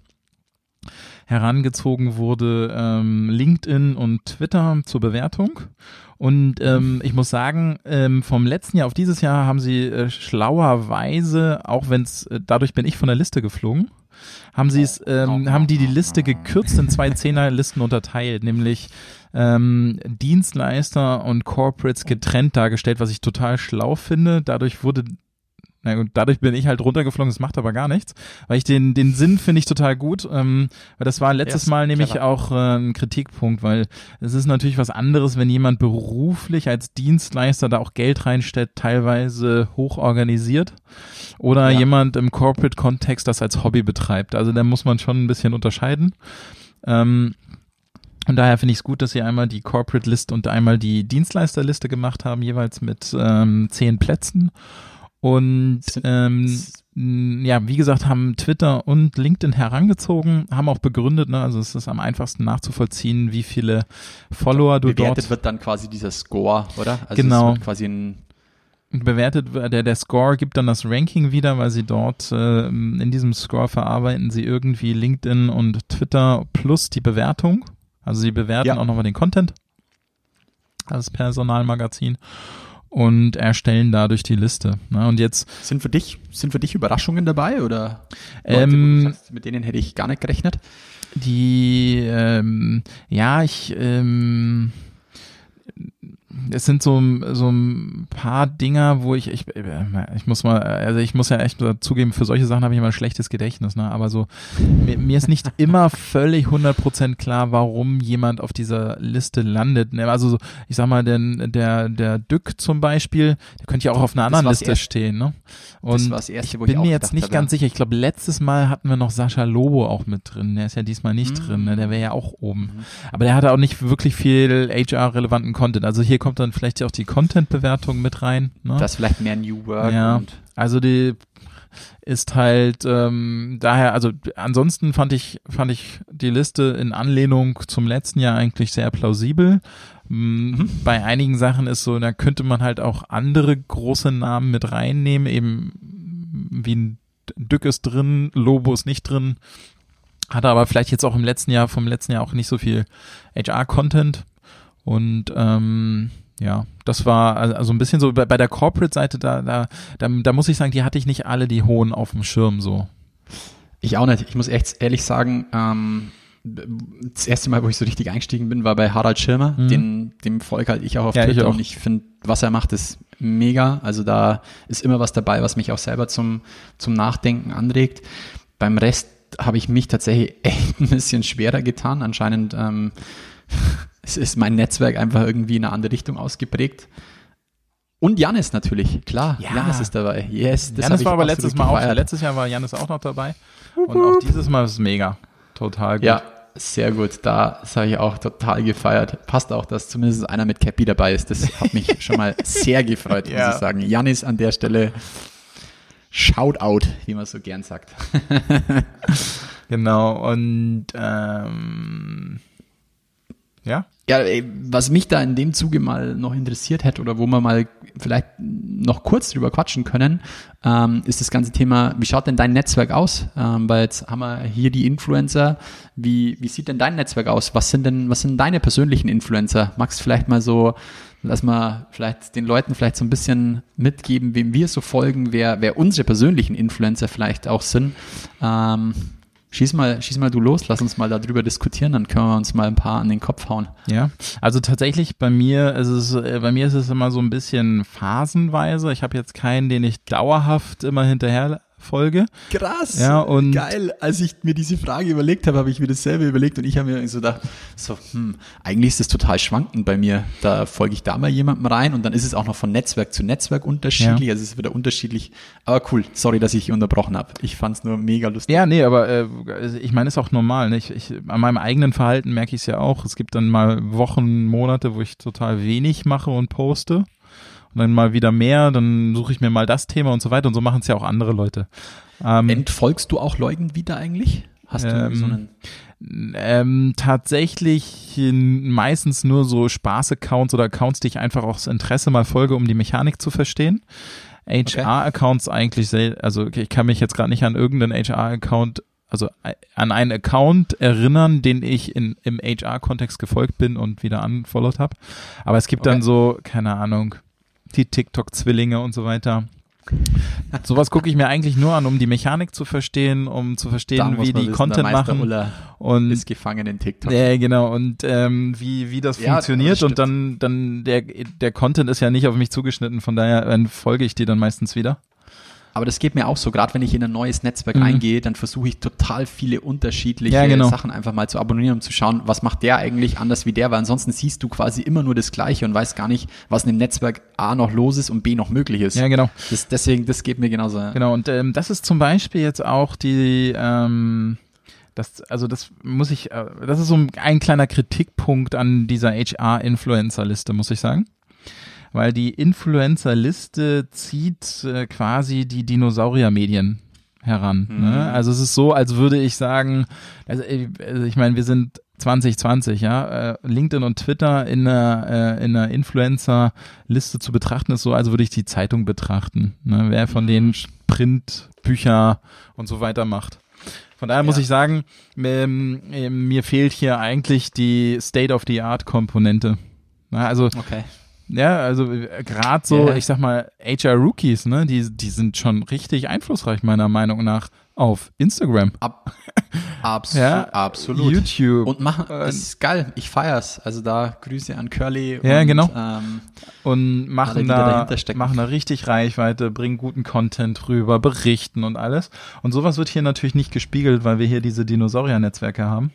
herangezogen wurde ähm, LinkedIn und Twitter zur Bewertung. Und ähm, ich muss sagen, ähm, vom letzten Jahr auf dieses Jahr haben sie äh, schlauerweise, auch wenn es, äh, dadurch bin ich von der Liste geflogen, haben sie es, ähm, haben die die Liste gekürzt in zwei Zehnerlisten unterteilt, nämlich ähm, Dienstleister und Corporates getrennt dargestellt, was ich total schlau finde. Dadurch wurde na gut, dadurch bin ich halt runtergeflogen, das macht aber gar nichts, weil ich den, den Sinn finde ich total gut, ähm, weil das war letztes Mal nämlich clever. auch äh, ein Kritikpunkt, weil es ist natürlich was anderes, wenn jemand beruflich als Dienstleister da auch Geld reinstellt, teilweise hoch organisiert oder ja. jemand im Corporate-Kontext das als Hobby betreibt. Also da muss man schon ein bisschen unterscheiden. Ähm, und daher finde ich es gut, dass sie einmal die Corporate List und einmal die Dienstleisterliste gemacht haben, jeweils mit ähm, zehn Plätzen. Und ähm, ja, wie gesagt, haben Twitter und LinkedIn herangezogen, haben auch begründet, ne, also es ist am einfachsten nachzuvollziehen, wie viele Follower du Bewertet dort. wird dann quasi dieser Score, oder? Also genau. quasi ein bewertet, der, der Score gibt dann das Ranking wieder, weil sie dort äh, in diesem Score verarbeiten sie irgendwie LinkedIn und Twitter plus die Bewertung. Also sie bewerten ja. auch nochmal den Content als Personalmagazin und erstellen dadurch die Liste. Ne? Und jetzt sind für dich sind für dich Überraschungen dabei oder Leute, ähm, sagst, mit denen hätte ich gar nicht gerechnet? Die ähm, ja ich ähm, es sind so, so ein paar Dinger, wo ich, ich, ich muss mal, also ich muss ja echt zugeben, für solche Sachen habe ich immer ein schlechtes Gedächtnis, ne? Aber so, mir, mir ist nicht immer völlig 100% klar, warum jemand auf dieser Liste landet. Ne? Also so, ich sag mal, denn der, der Dück zum Beispiel, der könnte ja auch auf einer anderen Liste stehen, ne? Und das erste, ich bin mir jetzt nicht habe, ganz sicher. Ich glaube, letztes Mal hatten wir noch Sascha Lobo auch mit drin. Der ist ja diesmal nicht mhm. drin, ne? Der wäre ja auch oben. Mhm. Aber der hatte auch nicht wirklich viel HR-relevanten Content. Also hier kommt dann vielleicht auch die Content-Bewertung mit rein. Ne? Das ist vielleicht mehr New Work. Ja, also die ist halt ähm, daher, also ansonsten fand ich, fand ich die Liste in Anlehnung zum letzten Jahr eigentlich sehr plausibel. Mhm. Bei einigen Sachen ist so, da könnte man halt auch andere große Namen mit reinnehmen, eben wie ein Dück ist drin, Lobo ist nicht drin. Hatte aber vielleicht jetzt auch im letzten Jahr, vom letzten Jahr auch nicht so viel HR-Content. Und ähm, ja, das war also ein bisschen so bei, bei der Corporate-Seite, da, da, da, da muss ich sagen, die hatte ich nicht alle die hohen auf dem Schirm so. Ich auch nicht. Ich muss echt ehrlich sagen, ähm, das erste Mal, wo ich so richtig eingestiegen bin, war bei Harald Schirmer. Mhm. Den, dem folge halt ich auch auf ja, Twitter ich auch. und ich finde, was er macht, ist mega. Also da ist immer was dabei, was mich auch selber zum, zum Nachdenken anregt. beim Rest habe ich mich tatsächlich echt ein bisschen schwerer getan. Anscheinend ähm, ist mein Netzwerk einfach irgendwie in eine andere Richtung ausgeprägt. Und Janis natürlich, klar. Ja. Janis ist dabei. Yes, das Janis war aber letztes Mal auch, gefeiert. letztes Jahr war Janis auch noch dabei. Und auch dieses Mal ist es mega. Total gut. Ja, sehr gut. Da habe ich auch total gefeiert. Passt auch, dass zumindest einer mit Cappy dabei ist. Das hat mich schon mal sehr gefreut, muss Ja. ich sagen. Janis an der Stelle Shoutout, wie man so gern sagt. Genau. Und ähm, ja. Ja, ey, was mich da in dem Zuge mal noch interessiert hätte oder wo wir mal vielleicht noch kurz drüber quatschen können, ähm, ist das ganze Thema, wie schaut denn dein Netzwerk aus? Ähm, weil jetzt haben wir hier die Influencer. Wie, wie sieht denn dein Netzwerk aus? Was sind denn, was sind deine persönlichen Influencer? Magst du vielleicht mal so, lass mal vielleicht den Leuten vielleicht so ein bisschen mitgeben, wem wir so folgen, wer, wer unsere persönlichen Influencer vielleicht auch sind? Ähm, Schieß mal, schieß mal du los, lass uns mal darüber diskutieren, dann können wir uns mal ein paar an den Kopf hauen. Ja, also tatsächlich bei mir ist es, äh, bei mir ist es immer so ein bisschen phasenweise. Ich habe jetzt keinen, den ich dauerhaft immer hinterher folge. Krass. Ja, und- geil. Als ich mir diese Frage überlegt habe, habe ich mir dasselbe überlegt und ich habe mir so gedacht, so, hm, eigentlich ist das total schwankend bei mir. Da folge ich da mal jemandem rein und dann ist es auch noch von Netzwerk zu Netzwerk unterschiedlich. Ja. Also es ist wieder unterschiedlich. Aber cool, sorry, dass ich unterbrochen habe. Ich fand es nur mega lustig. Ja, nee, aber äh, ich meine, ist auch normal. Ne? Ich, ich, an meinem eigenen Verhalten merke ich es ja auch. Es gibt dann mal Wochen, Monate, wo ich total wenig mache und poste. Und dann mal wieder mehr, dann suche ich mir mal das Thema und so weiter. Und so machen es ja auch andere Leute. Ähm, Entfolgst du auch Leuten wieder eigentlich? Hast du Ähm, so einen. Ähm, tatsächlich meistens nur so Spaß-Accounts oder Accounts, die ich einfach aus Interesse mal folge, um die Mechanik zu verstehen. HR-Accounts eigentlich, sel also okay, ich kann mich jetzt gerade nicht an irgendeinen HR-Account, also an einen Account erinnern, den ich in, im HR-Kontext gefolgt bin und wieder unfollowed habe. Aber es gibt dann Okay. so, keine Ahnung, die TikTok-Zwillinge und so weiter. Sowas gucke ich mir eigentlich nur an, um die Mechanik zu verstehen, um zu verstehen, wie die wissen, Content machen. Ulla Und ist gefangen in TikTok. ja, genau. Und ähm, wie, wie das Ja, funktioniert das und dann, dann der, der Content ist ja nicht auf mich zugeschnitten, von daher folge ich die dann meistens wieder. Aber das geht mir auch so, gerade wenn ich in ein neues Netzwerk Mhm. reingehe, dann versuche ich total viele unterschiedliche Ja, genau. Sachen einfach mal zu abonnieren, um zu schauen, was macht der eigentlich anders wie der, weil ansonsten siehst du quasi immer nur das Gleiche und weißt gar nicht, was in dem Netzwerk A noch los ist und B noch möglich ist. Ja, genau. Das, deswegen, das geht mir genauso. ja. Genau. Und ähm, das ist zum Beispiel jetzt auch die, ähm, das, also das muss ich, äh, das ist so ein, ein kleiner Kritikpunkt an dieser HR-Influencer-Liste, muss ich sagen. Weil die Influencer-Liste zieht äh, quasi die Dinosaurier-Medien heran. Ne? Also es ist so, als würde ich sagen, also, äh, also ich meine, wir sind 2020, ja, äh, LinkedIn und Twitter in einer, äh, in einer Influencer-Liste zu betrachten, ist so, als würde ich die Zeitung betrachten. Ne? Wer von denen Print, Bücher und so weiter macht. Von daher muss Ja. ich sagen, ähm, äh, mir fehlt hier eigentlich die State-of-the-Art-Komponente. Also Okay. Ja, also gerade so, Ja. ich sag mal, HR-Rookies, ne, die, die sind schon richtig einflussreich, meiner Meinung nach, auf Instagram. Ab, abs Ja, absolut. YouTube. Und machen, Äh, das ist geil. Ich feier's. Also da Grüße an Curly. Ja, und, genau. Ähm, und machen da machen da richtig Reichweite, bringen guten Content rüber, berichten und alles. Und sowas wird hier natürlich nicht gespiegelt, weil wir hier diese Dinosaurier-Netzwerke haben.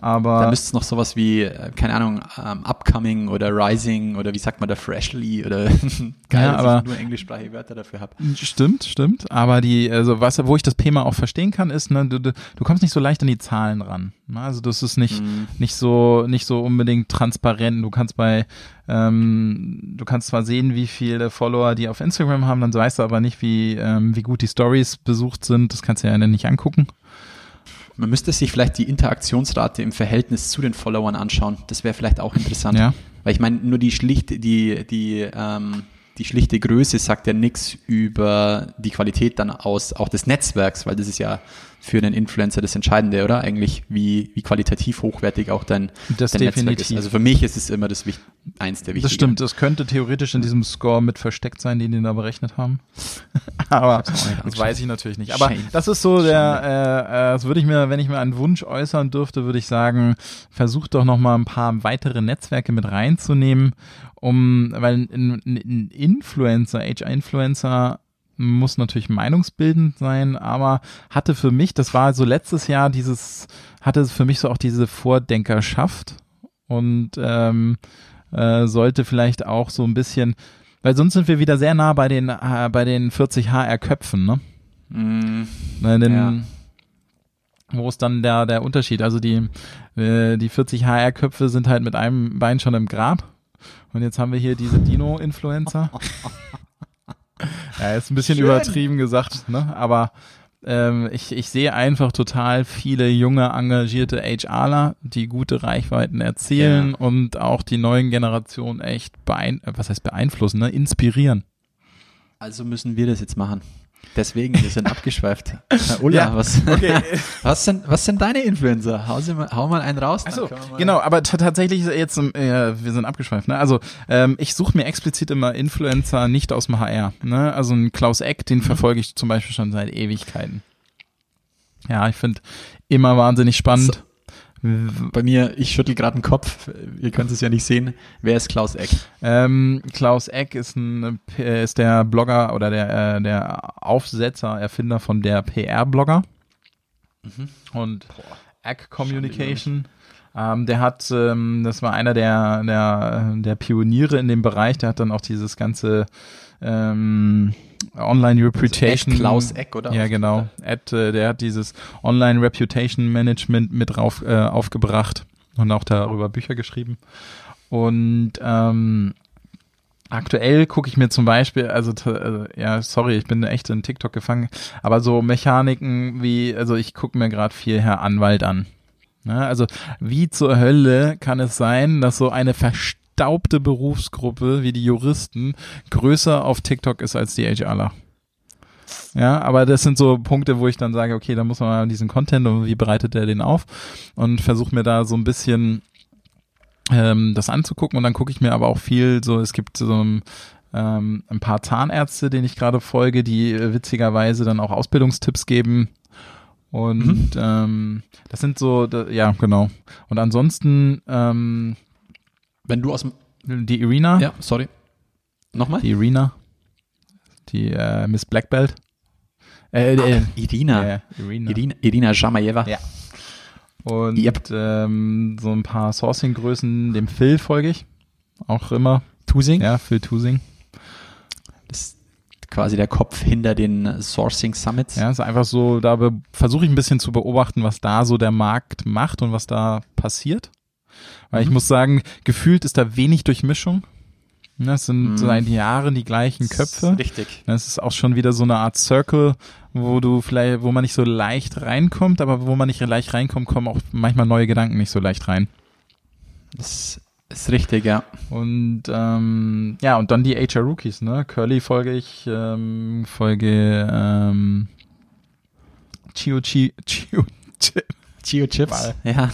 Aber Da müsste es noch sowas wie, äh, keine Ahnung, ähm, Upcoming oder Rising oder wie sagt man da, Freshly oder geil, Ja, dass aber- ich nur englischsprachige Wörter dafür habe. Stimmt, stimmt. Aber die, also was, wo ich das Thema auch verstehen kann, ist, ne, du, du, du kommst nicht so leicht an die Zahlen ran. Ne? Also das ist nicht, Mhm. nicht so, nicht so unbedingt transparent. Du kannst bei, ähm, du kannst zwar sehen, wie viele Follower die auf Instagram haben, dann weißt du aber nicht, wie, ähm, wie gut die Stories besucht sind. Das kannst du ja nicht angucken. Man müsste sich vielleicht die Interaktionsrate im Verhältnis zu den Followern anschauen. Das wäre vielleicht auch interessant. Ja. Weil ich meine, nur die schlichte, die, die, ähm, die schlichte Größe sagt ja nichts über die Qualität dann aus, auch des Netzwerks, weil das ist ja für einen Influencer das Entscheidende, oder? Eigentlich, wie, wie qualitativ hochwertig auch dein, Das dein Netzwerk definitiv. ist. Also für mich ist es immer das Wich- eins der wichtigen. Das stimmt, das könnte theoretisch in diesem Score mit versteckt sein, den die da berechnet haben. Aber das weiß ich natürlich nicht. Aber Shame. das ist so der, äh, äh, das würde ich mir, wenn ich mir einen Wunsch äußern dürfte, würde ich sagen, versucht doch noch mal ein paar weitere Netzwerke mit reinzunehmen, um, weil ein, ein Influencer, HR-Influencer muss natürlich meinungsbildend sein, aber hatte für mich, das war so letztes Jahr dieses, hatte für mich so auch diese Vordenkerschaft und ähm, äh, sollte vielleicht auch so ein bisschen, weil sonst sind wir wieder sehr nah bei den äh, bei den 40 HR Köpfen, ne? Mm, Bei den, Ja. Wo ist dann der der Unterschied? Also die äh, die 40 HR Köpfe sind halt mit einem Bein schon im Grab und jetzt haben wir hier diese Dino Influencer. ja, ist ein bisschen Schön. übertrieben gesagt, ne? Aber ähm, ich, ich sehe einfach total viele junge, engagierte HRler, die gute Reichweiten erzielen Ja. und auch die neuen Generationen echt beein äh, was heißt beeinflussen, ne? inspirieren. Also müssen wir das jetzt machen. Deswegen, wir sind abgeschweift. Ulla, Ja, was, okay. was, sind, was sind deine Influencer? Hau, sie mal, hau mal einen raus. mal- genau, aber tatsächlich ist jetzt, äh, wir sind abgeschweift, ne? Also ähm, ich suche mir explizit immer Influencer nicht aus dem HR, ne? Also ein Klaus Eck, den verfolge ich zum Beispiel schon seit Ewigkeiten. Ja, ich finde immer wahnsinnig spannend. Bei mir, ich schüttel gerade den Kopf. Ihr könnt es ja nicht sehen. Wer ist Klaus Eck? Ähm, Klaus Eck ist, ein, äh, ist der Blogger oder der, äh, der Aufsetzer, Erfinder von der PR-Blogger und Eck Communication. Ähm, der hat, ähm, das war einer der, der, der Pioniere in dem Bereich, der hat dann auch dieses ganze ähm, Online Reputation. Ed Klaus Eck, oder? Ja, genau. Ed, äh, der hat dieses Online Reputation Management mit drauf äh, aufgebracht und auch darüber Bücher geschrieben. Und ähm, aktuell gucke ich mir zum Beispiel, also äh, ja, sorry, ich bin echt in TikTok gefangen, aber so Mechaniken wie, also ich gucke mir gerade viel Herr Anwalt an. Ne? Also wie zur Hölle kann es sein, dass so eine verstaubte Berufsgruppe wie die Juristen größer auf TikTok ist als die HRler? Ja, aber das sind so Punkte, wo ich dann sage, okay, da muss man mal diesen Content und wie bereitet er den auf und versuche mir da so ein bisschen ähm, das anzugucken und dann gucke ich mir aber auch viel so, es gibt so ein, ähm, ein paar Zahnärzte, denen ich gerade folge, die äh, witzigerweise dann auch Ausbildungstipps geben und ähm, das sind so, da, ja genau. Und ansonsten ähm, Wenn du aus dem. die Irina, Ja, sorry. Nochmal? die Irina, die äh, Miss Black Belt. Äh, äh, Irina. ja, Irina. Irina, Irina Jamajewa. Ja. Und Yep. ähm, so ein paar Sourcing-Größen, dem Phil folge ich. Auch immer. Tusing. Ja, Phil Tusing. Das ist quasi der Kopf hinter den Sourcing Summits. Ja, ist einfach so, da versuche ich ein bisschen zu beobachten, was da so der Markt macht und was da passiert. Weil ich muss sagen, gefühlt ist da wenig Durchmischung. Das sind Mhm. seit Jahren die gleichen Das ist Köpfe. Richtig. Das ist auch schon wieder so eine Art Circle, wo du vielleicht, wo man nicht so leicht reinkommt, aber wo man nicht leicht reinkommt, kommen auch manchmal neue Gedanken nicht so leicht rein. Das ist richtig, ja. Und ähm, ja, und dann die HR Rookies, ne? Curly folge ich, ähm, folge ähm, Chio Chi Chio Chi- Chio Chips. Ball. Ja.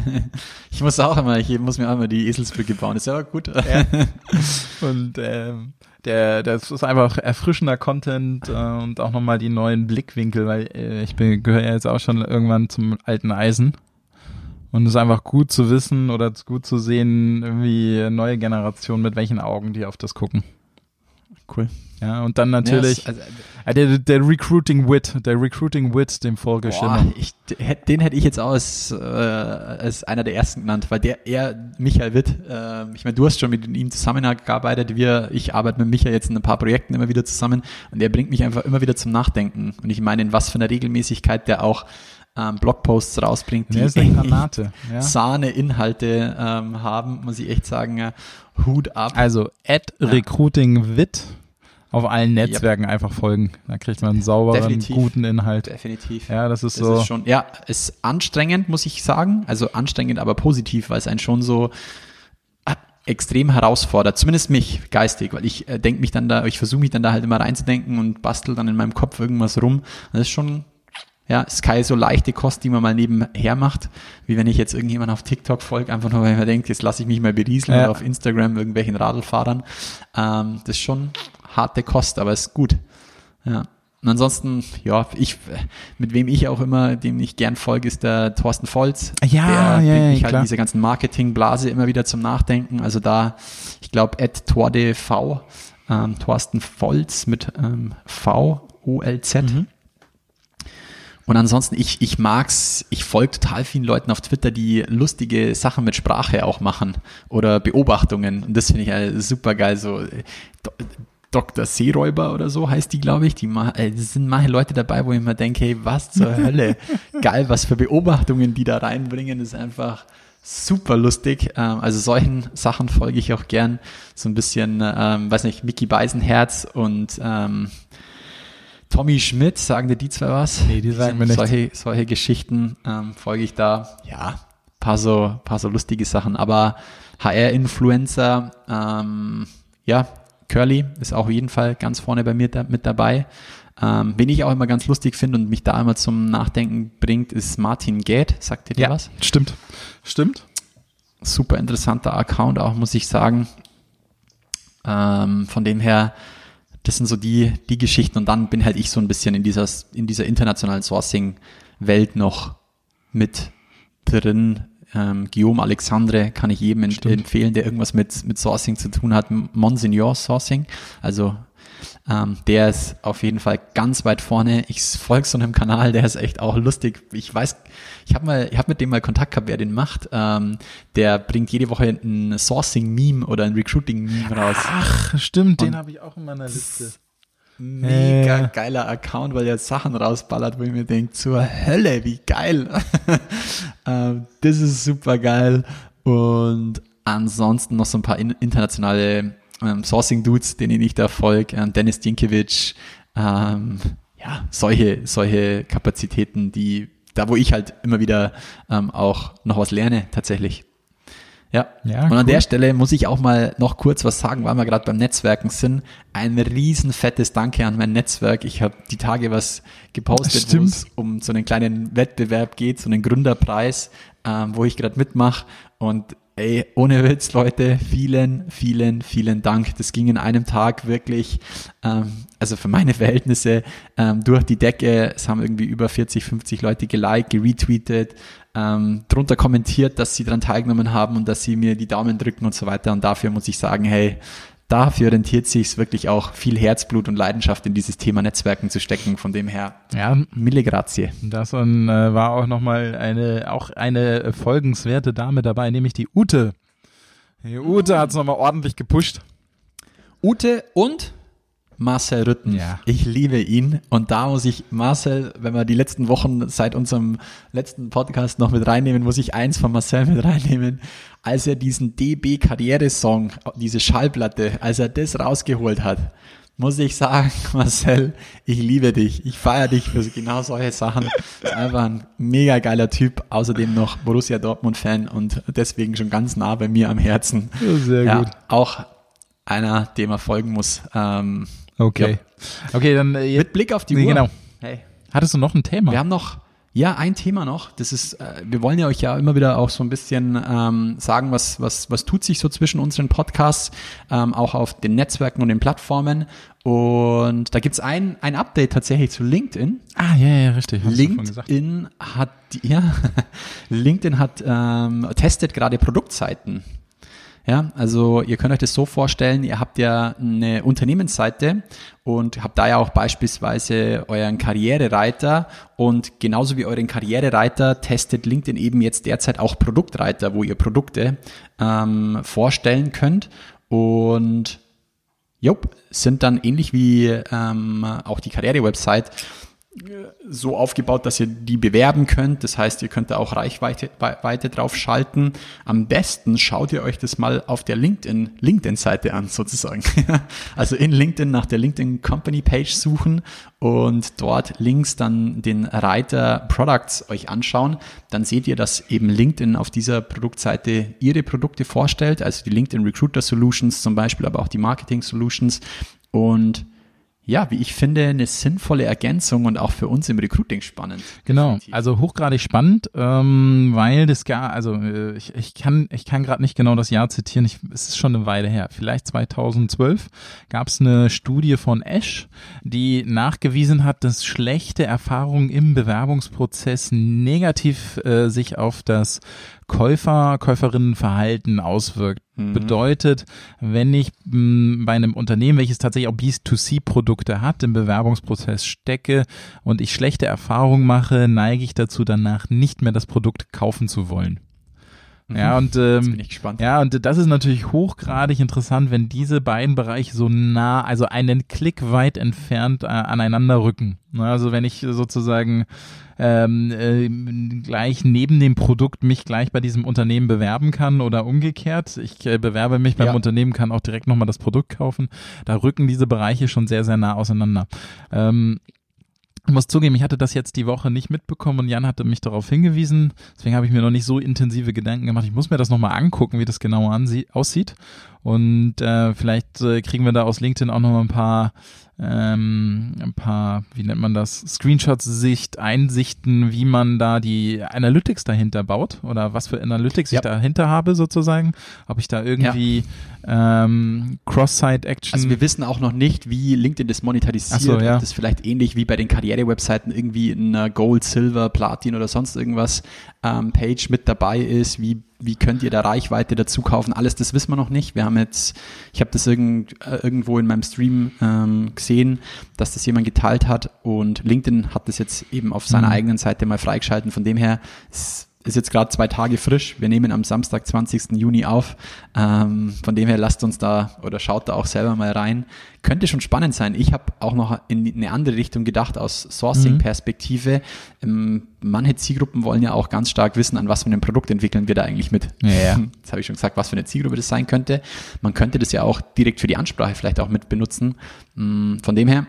ich muss auch immer, ich muss mir auch immer die Eselsbrücke bauen. Ist ja auch gut. und ähm, der, das ist einfach erfrischender Content äh, und auch nochmal die neuen Blickwinkel, weil äh, ich gehöre ja jetzt auch schon irgendwann zum alten Eisen. Und es ist einfach gut zu wissen oder gut zu sehen, wie neue Generationen mit welchen Augen die auf das gucken. Cool. Ja, und dann natürlich Ja, das- also, äh, der, der Recruiting Wit, der Recruiting Wit, dem folge ich Boah, immer. ich, den hätte ich jetzt auch als, äh, als einer der ersten genannt, weil der, er, Michael Witt, äh, ich meine, du hast schon mit ihm zusammengearbeitet, wir, ich arbeite mit Michael jetzt in ein paar Projekten immer wieder zusammen und der bringt mich einfach immer wieder zum Nachdenken und ich meine, in was für einer Regelmäßigkeit der auch ähm, Blogposts rausbringt, die Granate. Ja. Sahne-Inhalte ähm, haben, muss ich echt sagen, äh, Hut ab. Also at Ja. Recruiting Wit auf allen Netzwerken einfach folgen. Da kriegt man einen sauberen, Definitiv. guten Inhalt. Definitiv. Ja, das ist Das so. ist schon, ja, ist anstrengend, muss ich sagen. Also anstrengend, aber positiv, weil es einen schon so ah, extrem herausfordert. Zumindest mich geistig, weil ich äh, denke mich dann da, ich versuche mich dann da halt immer reinzudenken und bastel dann in meinem Kopf irgendwas rum. Das ist schon, ja, ist keine so leichte Kost, die man mal nebenher macht, wie wenn ich jetzt irgendjemand auf TikTok folge, einfach nur, weil man denkt, jetzt lasse ich mich mal berieseln Ja. oder auf Instagram irgendwelchen Radlfahrern. Ähm, das ist schon harte Kost, aber ist gut. Ja. Und ansonsten, ja, ich, mit wem ich auch immer, dem ich gern folge, ist der Thorsten Volz. Ja, der ja, bringt ja, mich halt klar. in dieser ganzen Marketingblase immer wieder zum Nachdenken. Also da, ich glaube, at TordeV ähm, Thorsten Volz mit ähm, V-O-L-Z. Mhm. Und ansonsten, ich, ich mag's, ich folge total vielen Leuten auf Twitter, die lustige Sachen mit Sprache auch machen oder Beobachtungen. Und das finde ich super geil. So Dr. Seeräuber oder so heißt die, glaube ich. Die äh, sind manche Leute dabei, wo ich mir denke, hey, was zur Hölle? geil, was für Beobachtungen die da reinbringen, ist einfach super lustig. Ähm, also solchen Sachen folge ich auch gern. So ein bisschen, ähm, weiß nicht, Mickey Beisenherz und ähm, Tommy Schmidt, sagen dir die zwei was? Nee, die sagen mir nichts. Solche, solche Geschichten ähm, folge ich da. Ja, paar so, paar so lustige Sachen. Aber HR-Influencer, ähm, ja, Curly ist auch auf jeden Fall ganz vorne bei mir da, mit dabei. Ähm, wen ich auch immer ganz lustig finde und mich da immer zum Nachdenken bringt, ist Martin Gät. Sagt ihr dir was? stimmt. Stimmt. super interessanter Account auch, muss ich sagen. Ähm, von dem her, das sind so die, die Geschichten und dann bin halt ich so ein bisschen in dieser, in dieser internationalen Sourcing-Welt noch mit drin. Ähm, Guillaume Alexandre kann ich jedem ent- empfehlen, der irgendwas mit, mit Sourcing zu tun hat. Monsignor Sourcing, also ähm, der ist auf jeden Fall ganz weit vorne. Ich folge so einem Kanal, der ist echt auch lustig. Ich weiß, ich habe mal, ich habe mit dem mal Kontakt gehabt, wer den macht. Ähm, der bringt jede Woche ein Sourcing-Meme oder ein Recruiting-Meme raus. Ach, stimmt, den Und- habe ich auch in meiner Liste. Mega Äh. geiler Account, weil er Sachen rausballert, wo ich mir denke, zur Hölle, wie geil. ähm, das ist super geil. Und ansonsten noch so ein paar in, internationale ähm, Sourcing-Dudes, denen ich da folge. Ähm, Dennis Dinkiewicz, ähm, ja, solche, solche Kapazitäten, die, da wo ich halt immer wieder ähm, auch noch was lerne, tatsächlich. Ja. Ja, und an cool. der Stelle muss ich auch mal noch kurz was sagen, weil wir gerade beim Netzwerken sind. Ein riesen fettes Danke an mein Netzwerk. Ich habe die Tage was gepostet, wo es um so einen kleinen Wettbewerb geht, so einen Gründerpreis, ähm, wo ich gerade mitmache. Und ey, ohne Witz, Leute, vielen, vielen, vielen Dank. Das ging in einem Tag wirklich, ähm, also für meine Verhältnisse, ähm, durch die Decke. Es haben irgendwie über 40, 50 Leute geliked, geretweetet, ähm, drunter kommentiert, dass sie daran teilgenommen haben und dass sie mir die Daumen drücken und so weiter. Und dafür muss ich sagen, hey, dafür rentiert sich wirklich auch viel Herzblut und Leidenschaft in dieses Thema Netzwerken zu stecken. Von dem her, Ja, mille grazie. das und, äh, war auch nochmal eine, auch eine folgenswerte Dame dabei, nämlich die Ute. Die Ute hat's nochmal ordentlich gepusht. Ute und Marcel Rütten. Ja. Ich liebe ihn. Und da muss ich Marcel, wenn wir die letzten Wochen seit unserem letzten Podcast noch mit reinnehmen, muss ich eins von Marcel mit reinnehmen. Als er diesen DB Karriere-Song, diese Schallplatte, als er das rausgeholt hat, muss ich sagen, Marcel, ich liebe dich. Ich feiere dich für genau solche Sachen. Ist einfach ein mega geiler Typ. Außerdem noch Borussia Dortmund-Fan und deswegen schon ganz nah bei mir am Herzen. Ja, sehr ja, gut. Auch einer, dem er folgen muss. Ähm, Okay. Okay, dann äh, mit Blick auf die Nee, Uhr. genau. Hey. hattest du noch ein Thema? Wir haben noch, ja, ein Thema noch. Das ist, äh, wir wollen ja euch ja immer wieder auch so ein bisschen ähm, sagen, was, was, was tut sich so zwischen unseren Podcasts, ähm, auch auf den Netzwerken und den Plattformen. Und da gibt's ein, ein Update tatsächlich zu LinkedIn. ah, ja, ja, richtig. hast. LinkedIn hat, die- ja, LinkedIn hat, ähm, testet gerade Produktseiten. Ja, also ihr könnt euch das so vorstellen, ihr habt ja eine Unternehmensseite und habt da ja auch beispielsweise euren Karrierereiter und genauso wie euren Karrierereiter testet LinkedIn eben jetzt derzeit auch Produktreiter, wo ihr Produkte ähm, vorstellen könnt und Jupp, sind dann ähnlich wie ähm, auch die Karriere-Website so aufgebaut, dass ihr die bewerben könnt. Das heißt, ihr könnt da auch Reichweite Weite drauf schalten. Am besten schaut ihr euch das mal auf der LinkedIn, LinkedIn-Seite an, sozusagen. also in LinkedIn nach der LinkedIn Company Page suchen und dort links dann den Reiter Products euch anschauen. Dann seht ihr, dass eben LinkedIn auf dieser Produktseite ihre Produkte vorstellt, also die LinkedIn Recruiter Solutions zum Beispiel, aber auch die Marketing Solutions und ja, wie ich finde, eine sinnvolle Ergänzung und auch für uns im Recruiting spannend. Genau, also hochgradig spannend, ähm, weil das gar, also äh, ich, ich kann, ich kann gerade nicht genau das Jahr zitieren, ich, es ist schon eine Weile her, vielleicht 2012 gab es eine Studie von Esch, die nachgewiesen hat, dass schlechte Erfahrungen im Bewerbungsprozess negativ äh, sich auf das Käufer, Käuferinnenverhalten auswirkt. Bedeutet, wenn ich mh, bei einem Unternehmen, welches tatsächlich auch B2C-Produkte hat, im Bewerbungsprozess stecke und ich schlechte Erfahrungen mache, neige ich dazu, danach nicht mehr das Produkt kaufen zu wollen. Ja, und ähm, ja, und das ist natürlich hochgradig interessant, wenn diese beiden Bereiche so nah, also einen Klick weit entfernt äh, aneinander rücken. Ne, Also wenn ich sozusagen ähm, äh, gleich neben dem Produkt mich gleich bei diesem Unternehmen bewerben kann oder umgekehrt. Ich äh, bewerbe mich beim Ja. Unternehmen, kann auch direkt nochmal das Produkt kaufen. Da rücken diese Bereiche schon sehr, sehr nah auseinander. Ähm, ich muss zugeben, ich hatte das jetzt die Woche nicht mitbekommen und Jan hatte mich darauf hingewiesen. Deswegen habe ich mir noch nicht so intensive Gedanken gemacht. Ich muss mir das nochmal angucken, wie das genau aussieht. Und äh, vielleicht äh, kriegen wir da aus LinkedIn auch nochmal ein paar, ähm, ein paar, wie nennt man das, Screenshots-Sicht, Einsichten, wie man da die Analytics dahinter baut oder was für Analytics Ja. ich dahinter habe sozusagen. Ob ich da irgendwie ähm, Cross-Site-Action Also wir wissen auch noch nicht, wie LinkedIn das monetarisiert. So, ja. Ob das vielleicht ähnlich wie bei den Karriere-Webseiten irgendwie in Gold, Silver, Platin oder sonst irgendwas ähm, Page mit dabei ist. Wie, wie könnt ihr da Reichweite dazu kaufen? Alles das wissen wir noch nicht. Wir haben jetzt, ich habe das irgend, äh, irgendwo in meinem Stream ähm, gesehen, dass das jemand geteilt hat und LinkedIn hat das jetzt eben auf seiner Mhm. eigenen Seite mal freigeschalten. Von dem her ist ist jetzt gerade zwei Tage frisch. Wir nehmen am Samstag, 20. Juni auf. Ähm, von dem her lasst uns da oder schaut da auch selber mal rein. Könnte schon spannend sein. Ich habe auch noch in eine andere Richtung gedacht aus Sourcing-Perspektive. Ähm, manche Zielgruppen wollen ja auch ganz stark wissen, an was für einem Produkt entwickeln wir da eigentlich mit. Ja, ja. Jetzt habe ich schon gesagt, was für eine Zielgruppe das sein könnte. Man könnte das ja auch direkt für die Ansprache vielleicht auch mit benutzen. Mm, Von dem her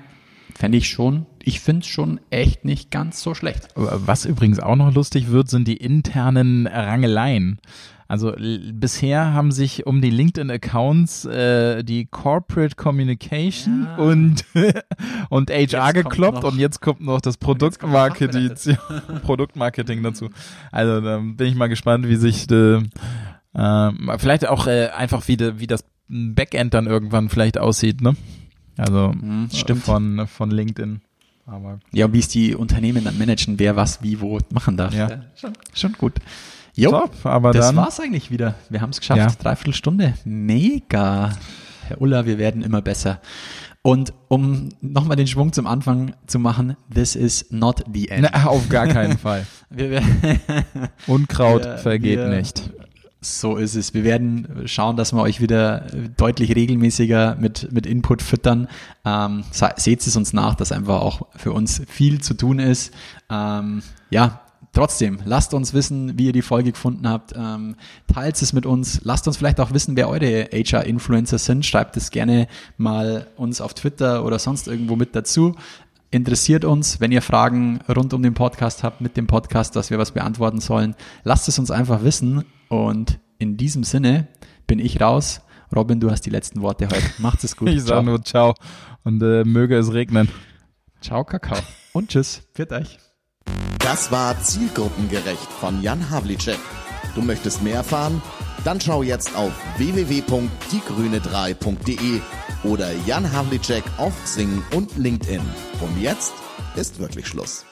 fände ich schon, ich finde es schon echt nicht ganz so schlecht. Was übrigens auch noch lustig wird, sind die internen Rangeleien. Also bisher haben sich um die LinkedIn-Accounts äh, die Corporate Communication Ja. und, und HR Jetzt gekloppt und jetzt kommt noch das Produktmarketing, Produktmarketing dazu. Also da bin ich mal gespannt, wie sich äh, äh, vielleicht auch äh, einfach wie, de, wie das Backend dann irgendwann vielleicht aussieht, ne? Also Mhm, äh, stimmt. von, von LinkedIn. Aber Ja, und wie es die Unternehmen dann managen, wer was wie wo machen darf. Ja. schon, schon gut. Jo, Top, aber das dann war's eigentlich wieder. Wir haben es geschafft. Ja. Dreiviertel Stunde. Mega. Herr Ulla, wir werden immer besser. Und um nochmal den Schwung zum Anfang zu machen, this is not the end. Na, auf gar keinen Fall. Wir, Unkraut Wir- vergeht wir- nicht. So ist es. Wir werden schauen, dass wir euch wieder deutlich regelmäßiger mit, mit Input füttern. Ähm, se- seht es uns nach, dass einfach auch für uns viel zu tun ist. Ähm, ja, trotzdem, lasst uns wissen, wie ihr die Folge gefunden habt. Ähm, teilt es mit uns. Lasst uns vielleicht auch wissen, wer eure HR-Influencer sind. Schreibt es gerne mal uns auf Twitter oder sonst irgendwo mit dazu. Interessiert uns, wenn ihr Fragen rund um den Podcast habt, mit dem Podcast, dass wir was beantworten sollen. Lasst es uns einfach wissen. Und in diesem Sinne bin ich raus. Robin, du hast die letzten Worte heute. Macht's es gut. Ich sage nur ciao und äh, möge es regnen. Ciao, Kakao. Und tschüss. Für euch. Das war Zielgruppengerecht von Jan Havlicek. Du möchtest mehr erfahren? Dann schau jetzt auf www.diegrüne3.de oder Jan Havlicek auf Xing und LinkedIn. Und jetzt ist wirklich Schluss.